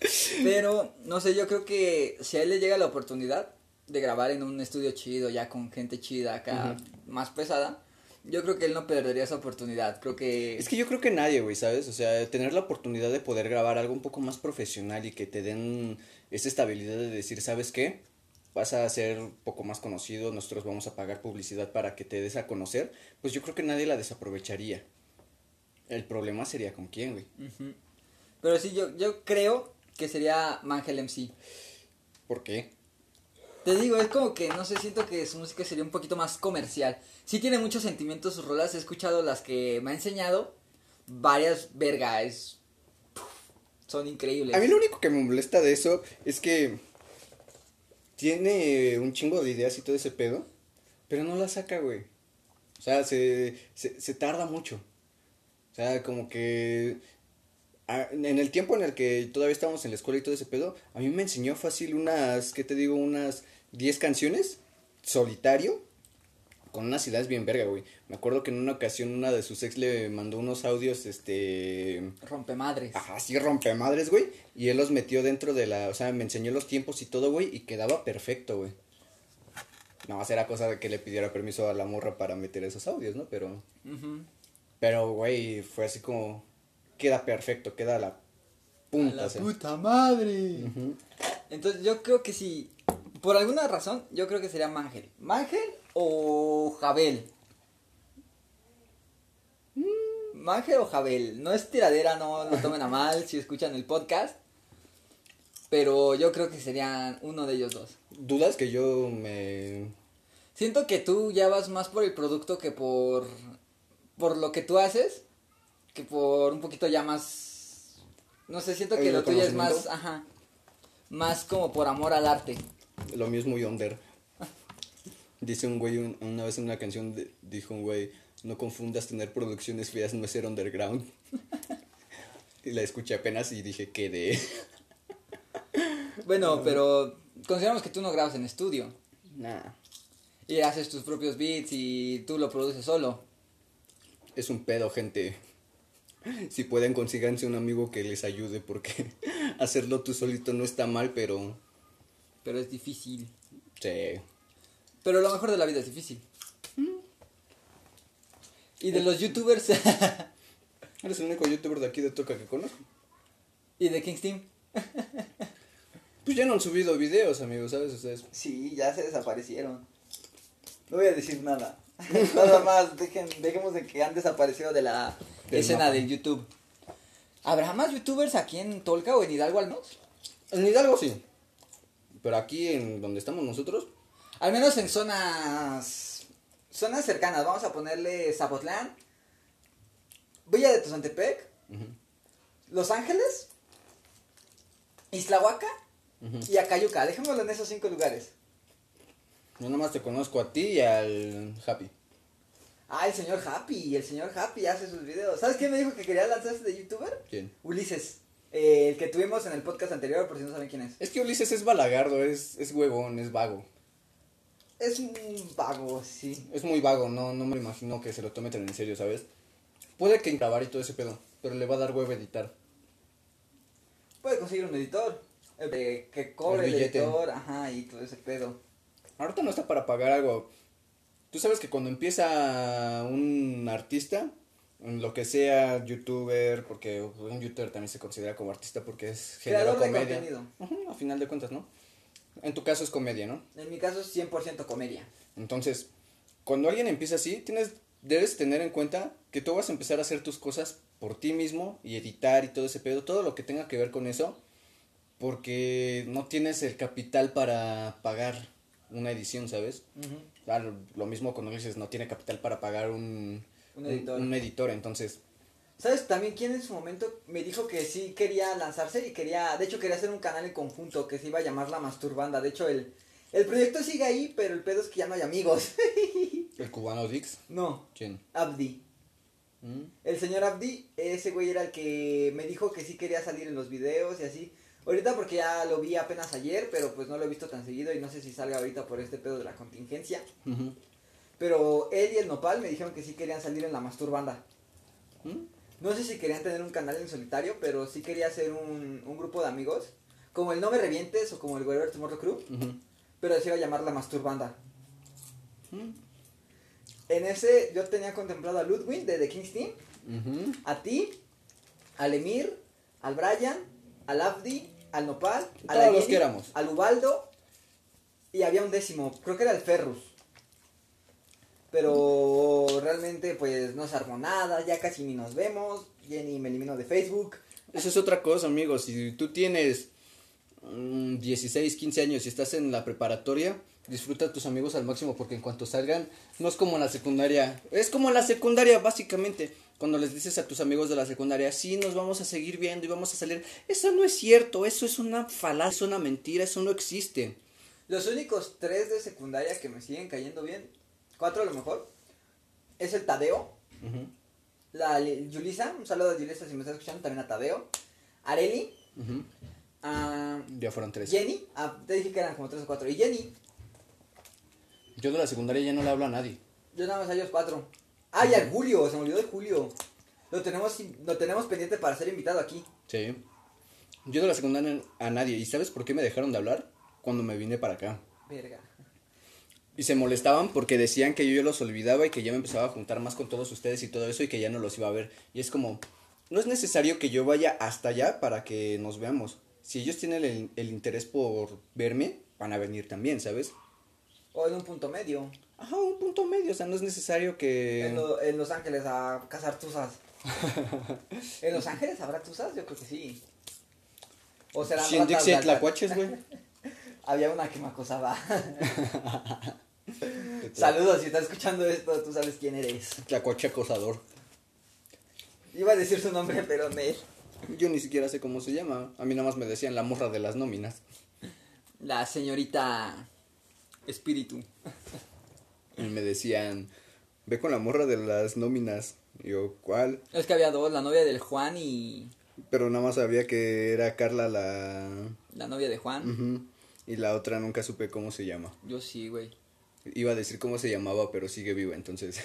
Speaker 1: Pero, no sé, yo creo que si a él le llega la oportunidad de grabar en un estudio chido, ya con gente chida acá, más pesada, yo creo que él no perdería esa oportunidad. Creo que.
Speaker 2: Es que yo creo que nadie, güey, ¿sabes? O sea, tener la oportunidad de poder grabar algo un poco más profesional y que te den esa estabilidad de decir, ¿sabes qué? Vas a ser un poco más conocido, nosotros vamos a pagar publicidad para que te des a conocer, pues yo creo que nadie la desaprovecharía. El problema sería con quién, güey.
Speaker 1: Pero sí, yo, yo creo que sería Mangel MC.
Speaker 2: ¿Por qué?
Speaker 1: Te digo, es como que, no sé, siento que su música sería un poquito más comercial. Sí tiene muchos sentimientos sus rolas, he escuchado las que me ha enseñado. Varias, verga, es... puf, son increíbles.
Speaker 2: A mí lo único que me molesta de eso es que tiene un chingo de ideas y todo ese pedo, pero no la saca, güey. O sea, se, se, se tarda mucho. O sea, como que en el tiempo en el que todavía estábamos en la escuela y todo ese pedo, a mí me enseñó fácil unas, ¿qué te digo? Unas 10 canciones, solitario, con unas ideas bien verga, güey. Me acuerdo que en una ocasión una de sus ex le mandó unos audios, este...
Speaker 1: Rompemadres.
Speaker 2: Ajá, así rompemadres, güey. Y él los metió dentro de la. O sea, me enseñó los tiempos y todo, güey. Y quedaba perfecto, güey. Nada más era cosa de que le pidiera permiso a la morra para meter esos audios, ¿no? Pero. Pero, güey, fue así como. Queda perfecto, queda a la
Speaker 1: A
Speaker 2: punta.
Speaker 1: la
Speaker 2: o sea.
Speaker 1: puta madre. Entonces yo creo que si, por alguna razón, yo creo que sería Mangel. ¿Mangel o Jabel? Manje o Jabel. No es tiradera, no lo tomen a mal si escuchan el podcast. Pero yo creo que serían uno de ellos dos.
Speaker 2: ¿Dudas que yo me...
Speaker 1: Siento que tú ya vas más por el producto que por, por lo que tú haces. Que por un poquito ya más... No sé, siento que
Speaker 2: ¿El
Speaker 1: lo tuyo es más... Ajá. Más como por amor al arte.
Speaker 2: Lo mío es muy under. Dice un güey un- una vez en una canción, de- dijo un güey, no confundas tener producciones feas, no es ser underground. y la escuché apenas y dije que de...
Speaker 1: Bueno, pero consideramos que tú no grabas en estudio.
Speaker 2: Nah,
Speaker 1: Y haces tus propios beats y tú lo produces solo.
Speaker 2: es un pedo, gente. Si pueden, consíganse un amigo que les ayude porque hacerlo tú solito no está mal, pero...
Speaker 1: Pero es difícil.
Speaker 2: Sí.
Speaker 1: Pero lo mejor de la vida es difícil. Y de los youtubers
Speaker 2: Eres el único youtuber de aquí de Toca que conozco.
Speaker 1: y de King's Team.
Speaker 2: Pues ya no han subido videos, amigos, ¿sabes? Ustedes...
Speaker 1: Sí, ya se desaparecieron. No voy a decir nada. nada más, dejen, dejemos de que han desaparecido de la
Speaker 2: Del
Speaker 1: escena
Speaker 2: mapa.
Speaker 1: del YouTube. ¿Habrá más youtubers aquí en Tolca o en Hidalgo al menos?
Speaker 2: En Hidalgo sí. Pero aquí en donde estamos nosotros,
Speaker 1: Al menos en zonas zonas cercanas. Vamos a ponerle Zapotlán, Villa de Tozantepec, Los Ángeles, Islahuaca y Acayuca. Dejémoslo en esos cinco lugares.
Speaker 2: yo nomás te conozco a ti y al Happy.
Speaker 1: Ah, el señor Happy, el señor Happy hace sus videos. ¿Sabes quién me dijo que quería lanzarse de youtuber?
Speaker 2: ¿Quién?
Speaker 1: Ulises, eh, el que tuvimos en el podcast anterior, por si no saben quién es.
Speaker 2: Es que Ulises es balagardo, es, es huevón, es vago.
Speaker 1: Es un vago, sí.
Speaker 2: Es muy vago, no, no me imagino que se lo tome tan en serio, ¿sabes? Puede que grabar y todo ese pedo, pero le va a dar huevo editar.
Speaker 1: Puede conseguir un editor. de- que cobre
Speaker 2: El
Speaker 1: el, editor, ajá, y todo ese pedo.
Speaker 2: Ahorita no está para pagar algo. Tú sabes que cuando empieza un artista, lo que sea youtuber, porque un youtuber también se considera como artista porque es género
Speaker 1: de
Speaker 2: comedia.
Speaker 1: contenido.
Speaker 2: Ujú, a final de cuentas, ¿no? En tu caso es comedia, ¿no?
Speaker 1: En mi caso es 100% comedia.
Speaker 2: Entonces, cuando alguien empieza así, tienes, debes tener en cuenta que tú vas a empezar a hacer tus cosas por ti mismo y editar y todo ese pedo, todo lo que tenga que ver con eso, porque no tienes el capital para pagar una edición, ¿sabes? Claro, lo mismo cuando dices no tiene capital para pagar un,
Speaker 1: Un editor.
Speaker 2: un editor, entonces,
Speaker 1: ¿Sabes también quién en su momento me dijo que sí quería lanzarse y quería, de hecho quería hacer un canal en conjunto que se iba a llamar La Masturbanda? De hecho el, el proyecto sigue ahí, pero el pedo es que ya no hay amigos.
Speaker 2: el cubano Dix,
Speaker 1: no,
Speaker 2: ¿quién?
Speaker 1: Abdi.
Speaker 2: ¿Mm?
Speaker 1: El señor Abdi, ese güey era el que me dijo que sí quería salir en los videos y así. Ahorita porque ya lo vi apenas ayer, pero pues no lo he visto tan seguido y no sé si salga ahorita por este pedo de la contingencia.
Speaker 2: Ujú.
Speaker 1: Pero él y el Nopal me dijeron que sí querían salir en la Masturbanda.
Speaker 2: ¿Mm?
Speaker 1: No sé si querían tener un canal en solitario, pero sí quería hacer un, un grupo de amigos. Como el No Me Revientes o como el Wherever Tomorrow Crew.
Speaker 2: Ujú.
Speaker 1: Pero se iba a llamar la Masturbanda.
Speaker 2: ¿Mm?
Speaker 1: En ese yo tenía contemplado a Ludwig de The King's Team. A ti, al Emir, al Brian, al Abdi, al Nopal, a
Speaker 2: Todos
Speaker 1: la
Speaker 2: los que éramos.
Speaker 1: al Ubaldo y había un décimo, creo que era el Ferrus. Pero realmente pues no se armó nada, ya casi ni nos vemos, Jenny me eliminó de Facebook.
Speaker 2: Eso es otra cosa, amigos. Si tú tienes mm, 16, 15 años y estás en la preparatoria, disfruta a tus amigos al máximo porque en cuanto salgan, no es como la secundaria. Es como la secundaria, básicamente. Cuando les dices a tus amigos de la secundaria, sí, nos vamos a seguir viendo y vamos a salir. Eso no es cierto, eso es una falacia, es una mentira, eso no existe.
Speaker 1: Los únicos tres de secundaria que me siguen cayendo bien, cuatro a lo mejor, es el Tadeo, la Li- Yulisa, un saludo a Yulisa si me estás escuchando, también a Tadeo, Areli,
Speaker 2: ujú.
Speaker 1: a
Speaker 2: Ya fueron tres.
Speaker 1: Jenny, ah, te dije que eran como tres o cuatro, y Jenny,
Speaker 2: Yo de la secundaria ya no le hablo a nadie.
Speaker 1: yo nada más a ellos cuatro. Ah, y a Julio, se me olvidó de Julio. Lo tenemos, lo tenemos pendiente para ser invitado aquí.
Speaker 2: Sí. Yo de la secundaria a nadie. ¿Y sabes por qué me dejaron de hablar? Cuando me vine para acá.
Speaker 1: Verga.
Speaker 2: Y se molestaban porque decían que yo ya los olvidaba y que ya me empezaba a juntar más con todos ustedes y todo eso y que ya no los iba a ver. Y es como, no es necesario que yo vaya hasta allá para que nos veamos. Si ellos tienen el, el interés por verme, van a venir también, ¿sabes?
Speaker 1: O en un punto medio.
Speaker 2: Ajá, un punto medio, o sea, no es necesario que...
Speaker 1: En, lo- en Los Ángeles a cazar tuzas. ¿En Los Ángeles habrá tuzas? Yo creo que sí. O serán
Speaker 2: Sí, en Dixie tlacuaches, güey.
Speaker 1: Había una que me acosaba. Saludos, si estás escuchando esto, tú sabes quién eres.
Speaker 2: Tlacuache acosador.
Speaker 1: Iba a decir su nombre, pero no.
Speaker 2: Yo ni siquiera sé cómo se llama. A mí nada más me decían la morra de las nóminas.
Speaker 1: La señorita Espíritu.
Speaker 2: Y me decían, ve con la morra de las nóminas. Y yo, ¿cuál?
Speaker 1: Es que había dos, la novia del Juan y
Speaker 2: Pero nada más sabía que era Carla la...
Speaker 1: la novia de Juan.
Speaker 2: Y la otra nunca supe cómo se llama.
Speaker 1: Yo sí, güey.
Speaker 2: Iba a decir cómo se llamaba, pero sigue viva, entonces...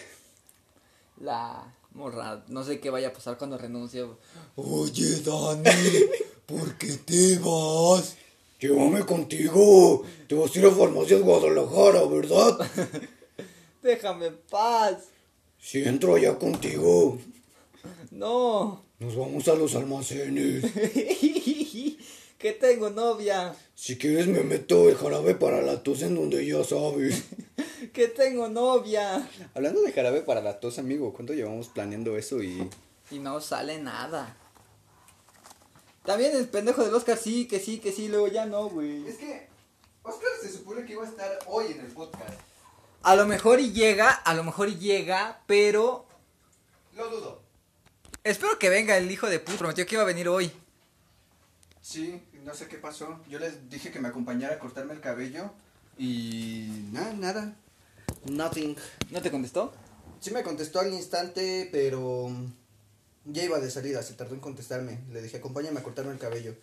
Speaker 1: La morra, no sé qué vaya a pasar cuando renuncie.
Speaker 2: Oye, Dani, ¿por qué te vas? Llévame contigo. Te vas a ir a Farmacias Guadalajara, ¿verdad?
Speaker 1: Déjame en paz.
Speaker 2: Si entro allá contigo,
Speaker 1: No.
Speaker 2: nos vamos a los almacenes.
Speaker 1: Que tengo novia.
Speaker 2: Si quieres me meto el jarabe para la tos en donde ya sabes.
Speaker 1: Que tengo novia.
Speaker 2: Hablando de jarabe para la tos, amigo, ¿cuánto llevamos planeando eso y...
Speaker 1: Y no sale nada. También el pendejo del Oscar, sí, que sí, que sí, luego ya no, güey.
Speaker 2: Es que Oscar se supone que iba a estar hoy en el podcast.
Speaker 1: A lo mejor y llega, a lo mejor y llega, pero
Speaker 2: Lo dudo.
Speaker 1: espero que venga el hijo de puta. Prometió que iba a venir hoy.
Speaker 2: Sí, no sé qué pasó. Yo les dije que me acompañara a cortarme el cabello y nada, nada. Nothing.
Speaker 1: ¿No te contestó?
Speaker 2: Sí me contestó al instante, pero ya iba de salida, se tardó en contestarme. Le dije, acompáñame a cortarme el cabello.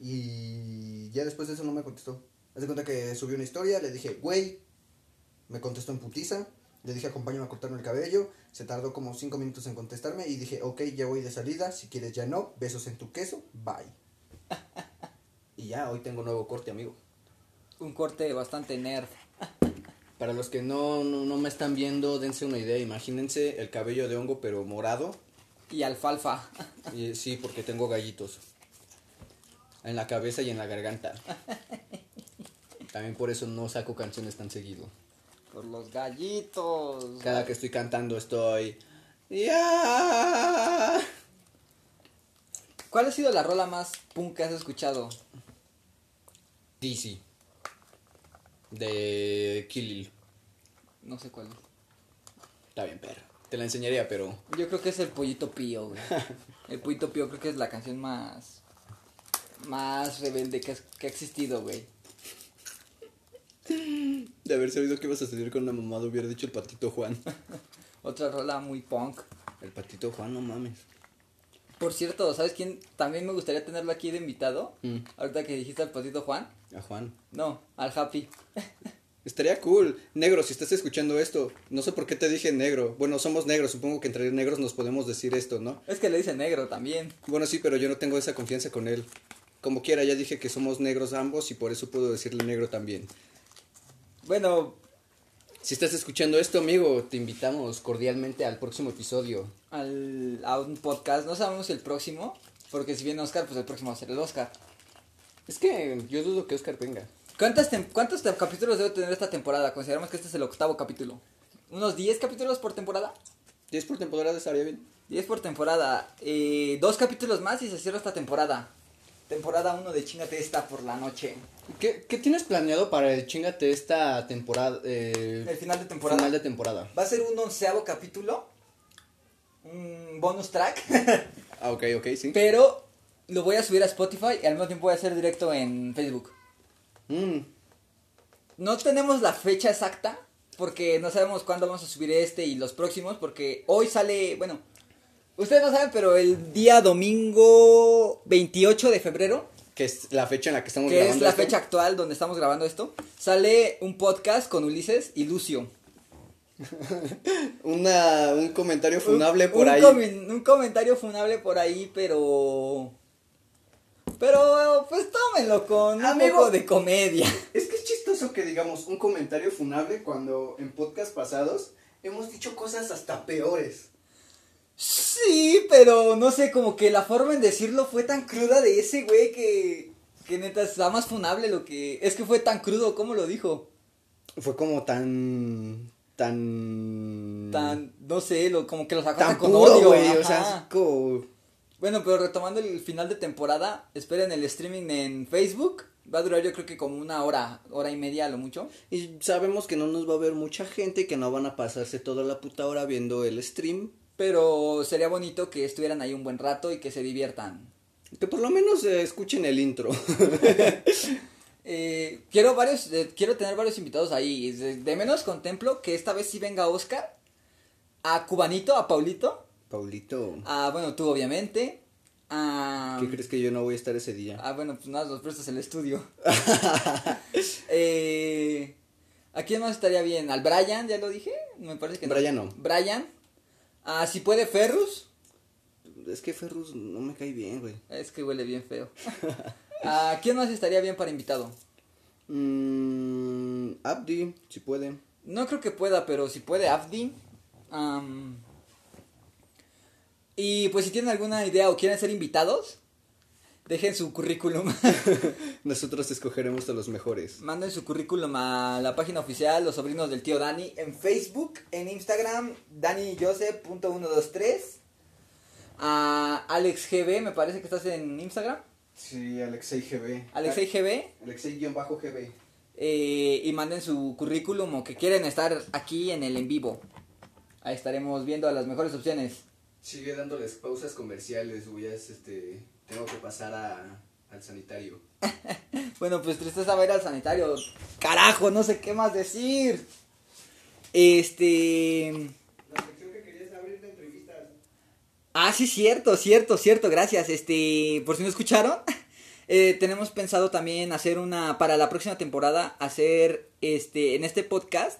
Speaker 2: Y ya después de eso no me contestó. Haz de cuenta que subió una historia, le dije, güey, me contestó en putiza. Le dije, acompáñame a cortarme el cabello. Se tardó como cinco minutos en contestarme y dije, ok, ya voy de salida. Si quieres, ya no. Besos en tu queso. Bye. Y ya, hoy tengo nuevo corte, amigo.
Speaker 1: Un corte bastante nerd.
Speaker 2: Para los que no, no, no me están viendo, dense una idea. Imagínense el cabello de hongo, pero morado.
Speaker 1: Y alfalfa.
Speaker 2: Y, sí, porque tengo gallitos. En la cabeza y en la garganta. También por eso no saco canciones tan seguido.
Speaker 1: Por los gallitos.
Speaker 2: Cada que estoy cantando estoy... Ya.
Speaker 1: ¿Cuál ha sido la rola más punk que has escuchado?
Speaker 2: DC. De Killil.
Speaker 1: No sé cuál.
Speaker 2: Está bien, perro. Te la enseñaría, pero...
Speaker 1: Yo creo que es el Pollito Pío, güey. El Pollito Pío creo que es la canción más... Más rebelde que, has- que ha existido, güey.
Speaker 2: De haber sabido que ibas a salir con la mamada hubiera dicho el patito Juan.
Speaker 1: Otra rola muy punk.
Speaker 2: El patito Juan, no mames.
Speaker 1: Por cierto, ¿sabes quién? También me gustaría tenerlo aquí de invitado.
Speaker 2: Mm.
Speaker 1: Ahorita que dijiste al patito Juan.
Speaker 2: A Juan.
Speaker 1: No, al Happy.
Speaker 2: Estaría cool. Negro, si estás escuchando esto, no sé por qué te dije negro. Bueno, somos negros, supongo que entre negros nos podemos decir esto, ¿no?
Speaker 1: Es que le dice negro también.
Speaker 2: Bueno, sí, pero yo no tengo esa confianza con él. Como quiera, ya dije que somos negros ambos y por eso puedo decirle negro también.
Speaker 1: Bueno,
Speaker 2: Si estás escuchando esto, amigo, te invitamos cordialmente al próximo episodio.
Speaker 1: al, a un podcast. No sabemos si el próximo. Porque si viene Oscar, pues el próximo va a ser el Oscar.
Speaker 2: Es que yo dudo que Oscar venga.
Speaker 1: ¿Cuántas tem- ¿Cuántos capítulos debe tener esta temporada? Consideramos que este es el octavo capítulo. ¿Unos 10 capítulos por temporada?
Speaker 2: 10 por temporada estaría bien.
Speaker 1: 10 por temporada. Eh, dos capítulos más y se cierra esta temporada. Temporada 1 de Chingate esta por la noche.
Speaker 2: ¿Qué, qué tienes planeado para el chingate esta temporada? eh,
Speaker 1: El final de temporada.
Speaker 2: Final de temporada.
Speaker 1: Va a ser un onceavo capítulo. Un bonus track.
Speaker 2: Ah, ok, ok, sí.
Speaker 1: pero lo voy a subir a Spotify y al mismo tiempo voy a hacer directo en Facebook.
Speaker 2: Mm,
Speaker 1: No tenemos la fecha exacta porque no sabemos cuándo vamos a subir este y los próximos porque hoy sale, bueno, ustedes no saben, pero el día domingo 28 de febrero,
Speaker 2: que es la fecha en la que estamos
Speaker 1: que es
Speaker 2: grabando
Speaker 1: la
Speaker 2: esto.
Speaker 1: fecha actual donde estamos grabando esto, sale un podcast con Ulises y Lucio.
Speaker 2: Una, un comentario funable
Speaker 1: Un-
Speaker 2: por
Speaker 1: un
Speaker 2: ahí.
Speaker 1: un comentario funable por ahí, pero... Pero, pues tómenlo con un
Speaker 2: Amigo.
Speaker 1: poco de comedia.
Speaker 2: Es que es chistoso que digamos un comentario funable cuando en podcast pasados hemos dicho cosas hasta peores.
Speaker 1: Sí, pero no sé, como que la forma en decirlo fue tan cruda de ese güey que, que neta está más funable lo que... Es que fue tan crudo, ¿cómo lo dijo?
Speaker 2: Fue como tan tan...
Speaker 1: Tan, no sé, lo, como que los acosa
Speaker 2: tan
Speaker 1: con
Speaker 2: puro,
Speaker 1: odio.
Speaker 2: güey, o sea, es como...
Speaker 1: Bueno, pero retomando el final de temporada, esperen el streaming en Facebook. Va a durar yo creo que como una hora, hora y media a lo mucho.
Speaker 2: Y sabemos que no nos va a ver mucha gente que no van a pasarse toda la puta hora viendo el stream.
Speaker 1: Pero sería bonito que estuvieran ahí un buen rato y que se diviertan.
Speaker 2: Que por lo menos eh, escuchen el intro.
Speaker 1: Eh, quiero varios, eh, quiero tener varios invitados ahí. De, de menos contemplo que esta vez sí venga Oscar, a Cubanito, a Paulito,
Speaker 2: Paulito,
Speaker 1: a bueno tú obviamente, a
Speaker 2: ¿qué crees que yo no voy a estar ese día?
Speaker 1: ah bueno pues nada los prestas el estudio. eh, ¿A quién más estaría bien? Al Brian, ya lo dije, me parece que
Speaker 2: Brian no.
Speaker 1: Brian, ah si puede Ferrus,
Speaker 2: Es que Ferrus no me cae bien, güey.
Speaker 1: es que huele bien feo. ¿A quién más estaría bien para invitado?
Speaker 2: Mm, Abdi, si puede.
Speaker 1: No creo que pueda, pero si puede Abdi. Y pues si tienen alguna idea o quieren ser invitados, dejen su currículum.
Speaker 2: Nosotros escogeremos a los mejores.
Speaker 1: Manden su currículum a la página oficial Los Sobrinos del Tío Dani en Facebook, en Instagram, danijoseph.123. A Alex GB, me parece que estás en Instagram.
Speaker 2: Sí, Alexei GB.
Speaker 1: Alexei GB.
Speaker 2: Alexei-GB.
Speaker 1: eh, y manden su currículum o que quieren estar aquí en el en vivo. Ahí estaremos viendo las mejores opciones.
Speaker 2: Sigue dándoles pausas comerciales, güey. es, este, tengo que pasar a, al sanitario.
Speaker 1: Bueno, pues tristeza va a ir al sanitario. Carajo, no sé qué más decir. Este.
Speaker 2: La sección que querías abrir de entrevistas.
Speaker 1: Ah, sí, cierto, cierto, cierto, gracias. Este, por si no escucharon, eh, tenemos pensado también hacer una, para la próxima temporada, hacer, este, en este podcast,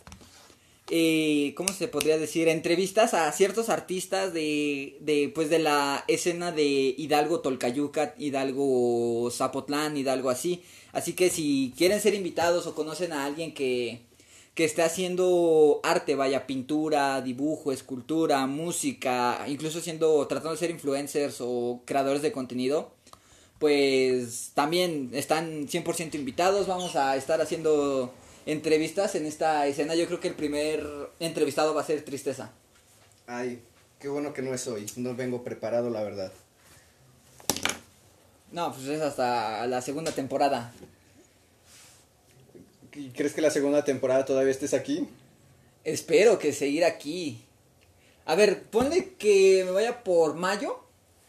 Speaker 1: eh, ¿cómo se podría decir? Entrevistas a ciertos artistas de, de, pues, de la escena de Hidalgo, Tolcayuca, Hidalgo, Zapotlán, Hidalgo, así. Así que si quieren ser invitados o conocen a alguien que, que esté haciendo arte, vaya, pintura, dibujo, escultura, música, incluso siendo, tratando de ser influencers o creadores de contenido, pues también están 100% invitados, vamos a estar haciendo entrevistas en esta escena, yo creo que el primer entrevistado va a ser Tristeza.
Speaker 2: Ay, qué bueno que no es hoy. No vengo preparado, la verdad.
Speaker 1: No, pues es hasta la segunda temporada.
Speaker 2: ¿Y ¿Crees que la segunda temporada todavía estés aquí?
Speaker 1: Espero que seguir aquí. A ver, ponle que me vaya por mayo.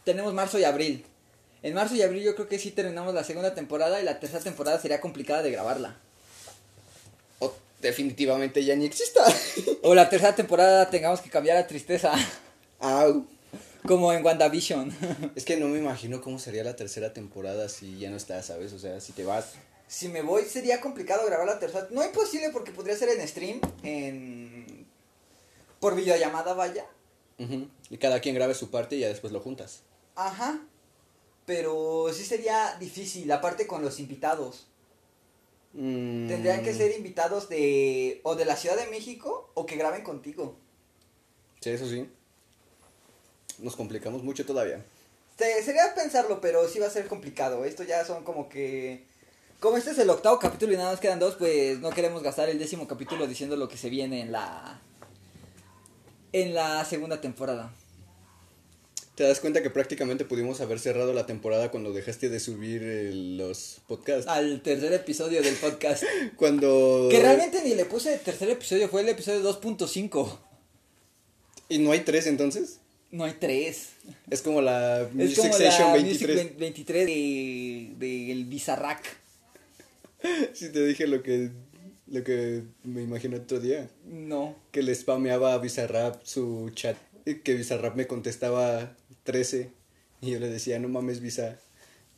Speaker 1: Tenemos marzo y abril. En marzo y abril yo creo que sí terminamos la segunda temporada y la tercera temporada sería complicada de grabarla.
Speaker 2: Definitivamente ya ni exista.
Speaker 1: O la tercera temporada tengamos que cambiar a tristeza.
Speaker 2: Au.
Speaker 1: Como en WandaVision.
Speaker 2: Es que no me imagino cómo sería la tercera temporada si ya no estás, ¿sabes? O sea, si te vas.
Speaker 1: si me voy sería complicado grabar la tercera. No imposible porque podría ser en stream. En... Por videollamada vaya.
Speaker 2: Ujú. Y cada quien grabe su parte y ya después lo juntas.
Speaker 1: Ajá. Pero sí sería difícil, aparte con los invitados.
Speaker 2: Mm.
Speaker 1: Tendrían que ser invitados de o de la Ciudad de México o que graben contigo.
Speaker 2: Sí, eso sí. Nos complicamos mucho todavía.
Speaker 1: Se- sería pensarlo, pero sí va a ser complicado. Esto ya son como que... Como este es el octavo capítulo y nada más quedan dos, pues no queremos gastar el décimo capítulo diciendo lo que se viene en la... En la segunda temporada.
Speaker 2: ¿Te das cuenta que prácticamente pudimos haber cerrado la temporada cuando dejaste de subir eh, los podcasts?
Speaker 1: Al tercer episodio del podcast.
Speaker 2: Cuando...
Speaker 1: Que realmente ni le puse el tercer episodio, fue el episodio 2.5.
Speaker 2: ¿Y no hay tres entonces?
Speaker 1: No hay tres.
Speaker 2: Es como la
Speaker 1: Es
Speaker 2: Music
Speaker 1: como
Speaker 2: Session
Speaker 1: la
Speaker 2: 23.
Speaker 1: Music 23 de, de el Bizarrack.
Speaker 2: Sí te dije lo que, lo que me imaginé otro día.
Speaker 1: No.
Speaker 2: Que le spameaba a Bizarrap su chat. Y que Bizarrap me contestaba 13. Y yo le decía, no mames, Bizarrap.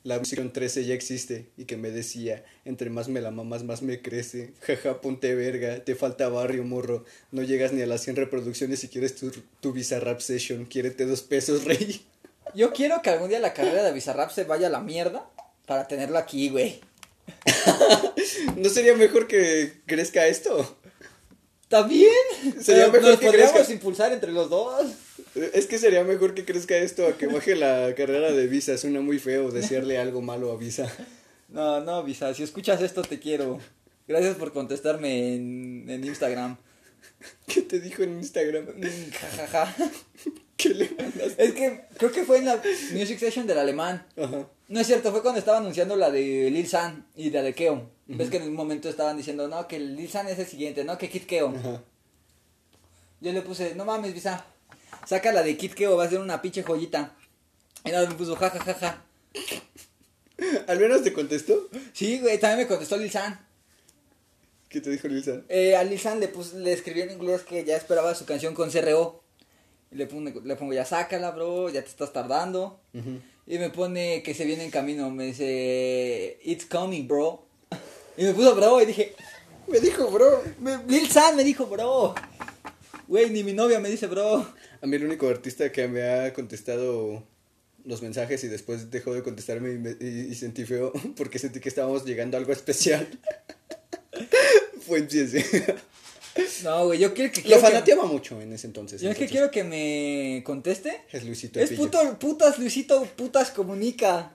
Speaker 2: La versión 13 ya existe. Y que me decía, entre más me la mamas, más me crece. Jaja, ponte verga. Te falta barrio, morro. No llegas ni a las 100 reproducciones si quieres tu, tu Bizarrap session. Quiérete dos pesos, rey.
Speaker 1: Yo quiero que algún día la carrera de Bizarrap se vaya a la mierda para tenerlo aquí, güey.
Speaker 2: ¿No sería mejor que crezca esto?
Speaker 1: ¿Está bien?
Speaker 2: Sería
Speaker 1: Pero
Speaker 2: mejor
Speaker 1: nos
Speaker 2: que
Speaker 1: podríamos
Speaker 2: crezca.
Speaker 1: impulsar entre los dos.
Speaker 2: Es que sería mejor que crezca esto a que baje la carrera de Visa. Suena muy feo desearle algo malo a Visa.
Speaker 1: No, no, Visa, si escuchas esto te quiero. Gracias por contestarme en, en Instagram.
Speaker 2: ¿Qué te dijo en Instagram?
Speaker 1: Mm, Jajaja.
Speaker 2: ¿Qué le mandaste?
Speaker 1: Es que creo que fue en la Music Session del alemán.
Speaker 2: Ajá.
Speaker 1: No es cierto, fue cuando estaba anunciando la de Lil San y la de Keo. Ves que en un momento estaban diciendo, no, que Lil San es el siguiente, no, que Kid Keo.
Speaker 2: Ajá.
Speaker 1: Yo le puse, no mames, Visa, saca la de Kid Keo, va a ser una pinche joyita. Y nada, me puso, ja, ja, ja, ja.
Speaker 2: ¿Al menos te contestó?
Speaker 1: Sí, güey, también me contestó Lil San.
Speaker 2: ¿Qué te dijo Lisa?
Speaker 1: Eh, a Lil San le, puse, le escribí en inglés que ya esperaba su canción con CRO. Y le, pone, le pongo, ya sácala, bro, ya te estás tardando. Y me pone que se viene en camino, me dice, it's coming, bro. Y me puso bro y dije,
Speaker 2: Me dijo, bro.
Speaker 1: me- Lil San me dijo, bro. Güey, ni mi novia me dice, bro.
Speaker 2: A mí el único artista que me ha contestado los mensajes y después dejó de contestarme y, me- y- y sentí feo porque sentí que estábamos llegando a algo especial. Fue MCS.
Speaker 1: No, güey, yo quiero que...
Speaker 2: Lo
Speaker 1: quiero que-
Speaker 2: fanateaba mucho en ese entonces.
Speaker 1: Yo es que quiero que me conteste.
Speaker 2: Es Luisito
Speaker 1: Es puto, putas Luisito, putas comunica.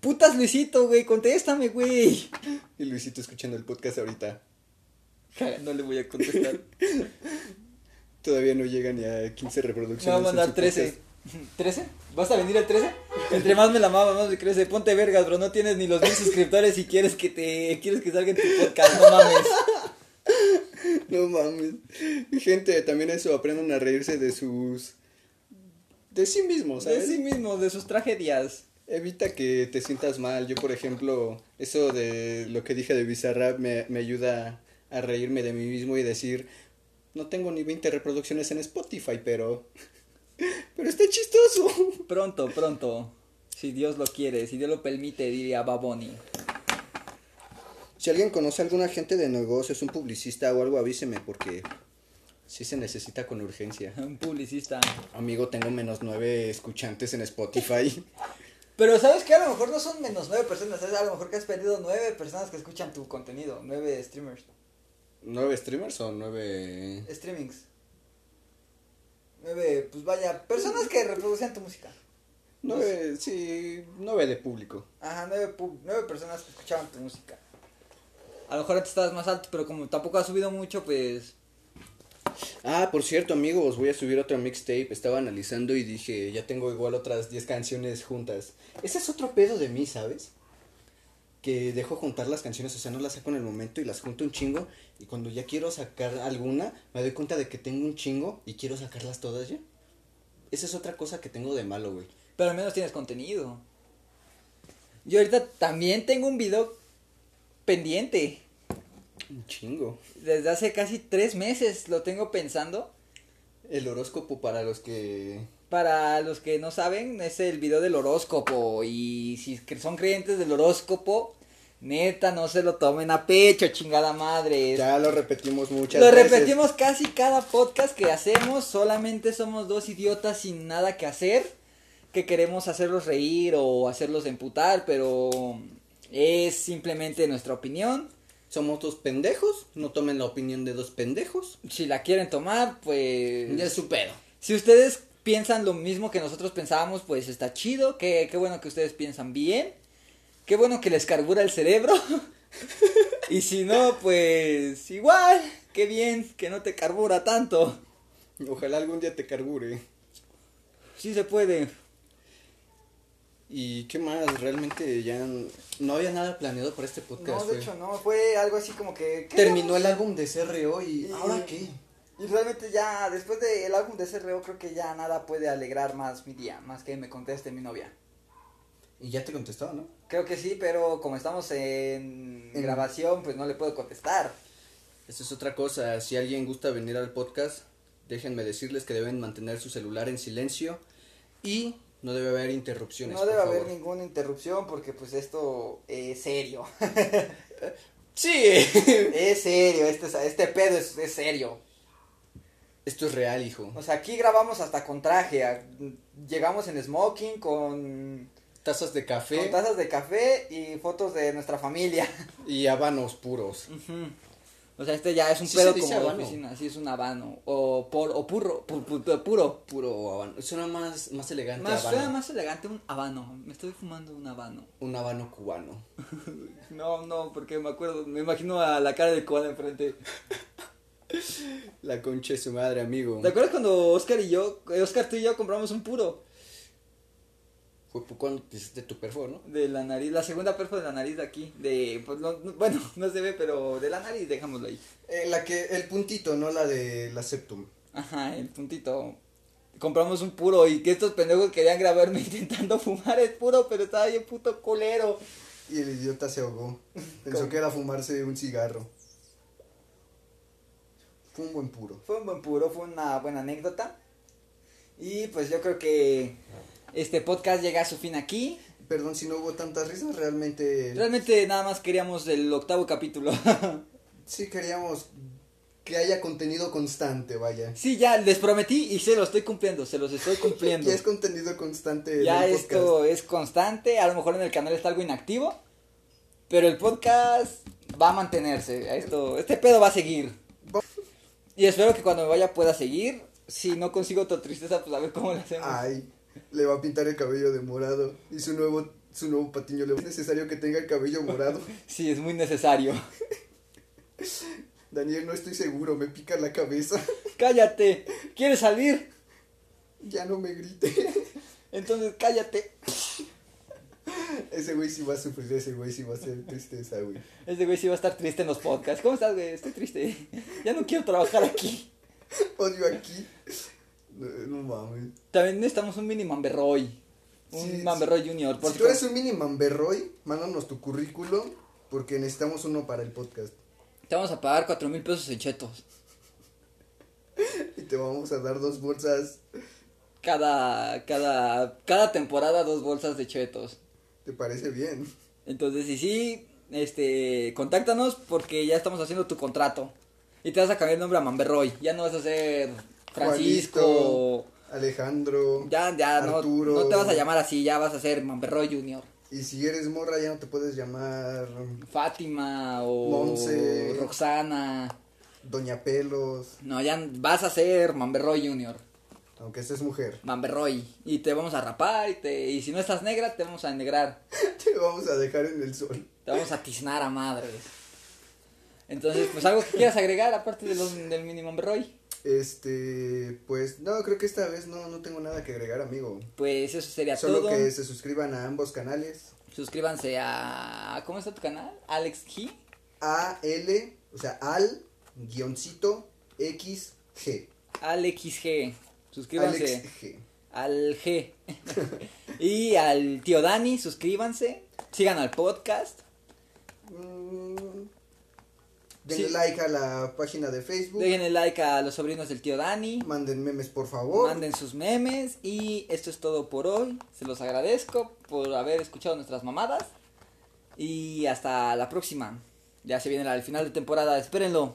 Speaker 1: Putas Luisito, güey, contéstame, güey.
Speaker 2: Y Luisito escuchando el podcast ahorita.
Speaker 1: No le voy a contestar.
Speaker 2: Todavía no llega ni a 15
Speaker 1: Me
Speaker 2: reproducciones.
Speaker 1: va a
Speaker 2: en
Speaker 1: mandar
Speaker 2: su
Speaker 1: 13. ¿13? ¿Vas a venir el 13? Entre más me la mama, más me crece. Ponte vergas, bro. No tienes ni los mil suscriptores y quieres que te quieres que salga en tu podcast. No mames.
Speaker 2: No mames. Gente, también eso, aprendan a reírse de sus... De sí mismos,
Speaker 1: De
Speaker 2: ¿sabes?
Speaker 1: sí mismo, de sus tragedias.
Speaker 2: Evita que te sientas mal. Yo, por ejemplo, eso de lo que dije de Bizarrap me, me ayuda a reírme de mí mismo y decir, no tengo ni 20 reproducciones en Spotify, pero... Pero está chistoso.
Speaker 1: Pronto, pronto. Si Dios lo quiere, si Dios lo permite, diría Baboni.
Speaker 2: Si alguien conoce a alguna agente de negocios, un publicista o algo, avíseme porque sí se necesita con urgencia.
Speaker 1: Un publicista.
Speaker 2: Amigo, tengo menos nueve escuchantes en Spotify.
Speaker 1: Pero sabes que a lo mejor no son menos nueve personas, ¿sabes? A lo mejor que has perdido nueve personas que escuchan tu contenido, nueve streamers,
Speaker 2: ¿Nueve streamers o nueve...?
Speaker 1: streamings. Nueve, pues vaya, personas que reproducen tu música.
Speaker 2: Nueve, sí, nueve de público.
Speaker 1: Ajá, nueve, pu- nueve personas que escuchaban tu música. A lo mejor antes estabas más alto, pero como tampoco has subido mucho, pues...
Speaker 2: Ah, por cierto, amigos, voy a subir otra mixtape. Estaba analizando y dije, ya tengo igual otras 10 canciones juntas. Ese es otro pedo de mí, ¿sabes? Que dejo juntar las canciones, o sea, no las saco en el momento y las junto un chingo. Y cuando ya quiero sacar alguna, me doy cuenta de que tengo un chingo y quiero sacarlas todas ya. Esa es otra cosa que tengo de malo, güey.
Speaker 1: Pero al menos tienes contenido. Yo ahorita también tengo un video pendiente.
Speaker 2: Un chingo.
Speaker 1: Desde hace casi tres meses lo tengo pensando.
Speaker 2: El horóscopo para los que...
Speaker 1: Para los que no saben, es el video del horóscopo. Y si son creyentes del horóscopo, neta, no se lo tomen a pecho, chingada madre.
Speaker 2: Ya lo repetimos muchas
Speaker 1: Lo
Speaker 2: veces.
Speaker 1: repetimos casi cada podcast que hacemos. Solamente somos dos idiotas sin nada que hacer. Que queremos hacerlos reír o hacerlos emputar, pero es simplemente nuestra opinión.
Speaker 2: Somos dos pendejos, no tomen la opinión de dos pendejos.
Speaker 1: Si la quieren tomar, pues.
Speaker 2: Ya es su pedo.
Speaker 1: Si ustedes piensan lo mismo que nosotros pensábamos, pues está chido. Qué, qué bueno que ustedes piensan bien. Qué bueno que les carbura el cerebro. y si no, pues igual. Qué bien que no te carbura tanto.
Speaker 2: Ojalá algún día te carbure.
Speaker 1: Sí se puede.
Speaker 2: ¿Y qué más? Realmente ya no había nada planeado para este podcast.
Speaker 1: No, de hecho no, fue algo así como que... ¿qué
Speaker 2: Terminó el álbum de CRO y...
Speaker 1: Y-
Speaker 2: ¿Ahora qué?
Speaker 1: Y realmente ya, después del álbum de CRO, creo que ya nada puede alegrar más mi día, más que me conteste mi novia.
Speaker 2: Y ya te contestó, ¿no?
Speaker 1: Creo que sí, pero como estamos en
Speaker 2: En-
Speaker 1: grabación, pues no le puedo contestar.
Speaker 2: Esa es otra cosa. Si alguien gusta venir al podcast, déjenme decirles que deben mantener su celular en silencio y no debe haber interrupciones.
Speaker 1: No
Speaker 2: por
Speaker 1: debe haber
Speaker 2: favor.
Speaker 1: ninguna interrupción porque pues esto es serio.
Speaker 2: Sí.
Speaker 1: es serio, este, es- este pedo es, es serio.
Speaker 2: Esto es real, hijo.
Speaker 1: O sea, aquí grabamos hasta con traje. a- Llegamos en smoking con,
Speaker 2: Tazas de café
Speaker 1: con tazas de café y fotos de nuestra familia.
Speaker 2: y habanos puros.
Speaker 1: O sea, este ya es un
Speaker 2: Sí
Speaker 1: pedo como de
Speaker 2: habano.
Speaker 1: oficina, sí es un habano. O, por, o purro, pu- pu- puro.
Speaker 2: Puro habano. Suena más, más elegante
Speaker 1: Más,
Speaker 2: habano.
Speaker 1: suena más elegante un habano. Me estoy fumando un habano.
Speaker 2: Un habano cubano.
Speaker 1: No, no, porque me acuerdo, me imagino a la cara de cubano enfrente.
Speaker 2: La concha de su madre, amigo.
Speaker 1: ¿Te acuerdas cuando Oscar y yo, eh, Oscar tú y yo compramos un puro
Speaker 2: Fue cuando te hiciste tu perfo, ¿no?
Speaker 1: de la nariz, la segunda perfo de la nariz de aquí, de, pues, no- no- bueno, no se ve, pero de la nariz, dejámoslo ahí.
Speaker 2: Eh, la que, el puntito, no la de la septum.
Speaker 1: Ajá, el puntito. Compramos un puro y que estos pendejos querían grabarme intentando fumar el puro, pero estaba bien puto culero.
Speaker 2: Y el idiota se ahogó. Pensó
Speaker 1: ¿Cómo?
Speaker 2: que era fumarse un cigarro. Fue un buen puro.
Speaker 1: Fue un buen puro, fue una buena anécdota. Y pues yo creo que este podcast llega a su fin aquí.
Speaker 2: Perdón si no hubo tantas risas, realmente
Speaker 1: Realmente nada más queríamos el octavo capítulo.
Speaker 2: sí queríamos que haya contenido constante, vaya.
Speaker 1: sí, ya les prometí y se los estoy cumpliendo, se los estoy cumpliendo.
Speaker 2: Ya es contenido constante
Speaker 1: Ya
Speaker 2: del podcast.
Speaker 1: esto es constante, a lo mejor en el canal está algo inactivo, pero el podcast va a mantenerse, esto, este pedo va a seguir. Y espero que cuando me vaya pueda seguir, si no consigo otra tristeza, pues a ver cómo lo hacemos.
Speaker 2: Ay, le va a pintar el cabello de morado y su nuevo su nuevo patiño le es necesario que tenga el cabello morado.
Speaker 1: Sí, es muy necesario.
Speaker 2: Daniel, no estoy seguro, me pica la cabeza.
Speaker 1: cállate, ¿quieres salir?
Speaker 2: ya no me grite.
Speaker 1: Entonces cállate.
Speaker 2: Ese güey sí va a sufrir, ese güey sí va a ser tristeza, güey.
Speaker 1: Este güey sí va a estar triste en los podcasts. ¿Cómo estás, güey? Estoy triste. Ya no quiero trabajar aquí.
Speaker 2: Odio aquí. No, no mames.
Speaker 1: También necesitamos un mini Mamberroy. Un
Speaker 2: Sí,
Speaker 1: Mamberroy Junior. por
Speaker 2: Si tú eres un mini mamberroy, mándanos tu currículum porque necesitamos uno para el podcast.
Speaker 1: Te vamos a pagar cuatro mil pesos en chetos.
Speaker 2: Y te vamos a dar dos bolsas.
Speaker 1: Cada, cada, cada temporada dos bolsas de chetos.
Speaker 2: ¿Te parece bien?
Speaker 1: Entonces, y sí, este, contáctanos porque ya estamos haciendo tu contrato. Y te vas a cambiar el nombre a Mamberroy. Ya no vas a ser Francisco.
Speaker 2: Juanito, Alejandro.
Speaker 1: Ya, ya, no,
Speaker 2: Arturo.
Speaker 1: no te vas a llamar así, ya vas a ser Mamberroy Junior.
Speaker 2: Y si eres morra ya no te puedes llamar
Speaker 1: Fátima o
Speaker 2: Monse.
Speaker 1: Roxana.
Speaker 2: Doña Pelos,
Speaker 1: No, ya vas a ser Mamberroy Junior.
Speaker 2: Aunque estés mujer.
Speaker 1: Mamberroy. Y te vamos a rapar y, te, y si no estás negra, te vamos a negrar.
Speaker 2: Te vamos a dejar en el sol.
Speaker 1: Te vamos a tiznar a madres. Entonces, pues algo que quieras agregar aparte de los, del mini Mamberroy.
Speaker 2: Este, pues no, creo que esta vez no, no tengo nada que agregar, amigo.
Speaker 1: Pues eso sería
Speaker 2: Solo
Speaker 1: todo.
Speaker 2: que se suscriban a ambos canales.
Speaker 1: Suscríbanse a. ¿Cómo está tu canal? Alex G.
Speaker 2: A, L, o sea, al, guioncito, X, G.
Speaker 1: Alex G. Suscríbanse
Speaker 2: Alex G.
Speaker 1: al G. y al tío Dani, suscríbanse. Sigan al podcast.
Speaker 2: Mm, denle
Speaker 1: Sí.
Speaker 2: like a la página de Facebook.
Speaker 1: Dejen like a los sobrinos del tío Dani.
Speaker 2: Manden memes, por favor.
Speaker 1: Manden sus memes. Y esto es todo por hoy. Se los agradezco por haber escuchado nuestras mamadas. Y hasta la próxima. Ya se viene el final de temporada. Espérenlo.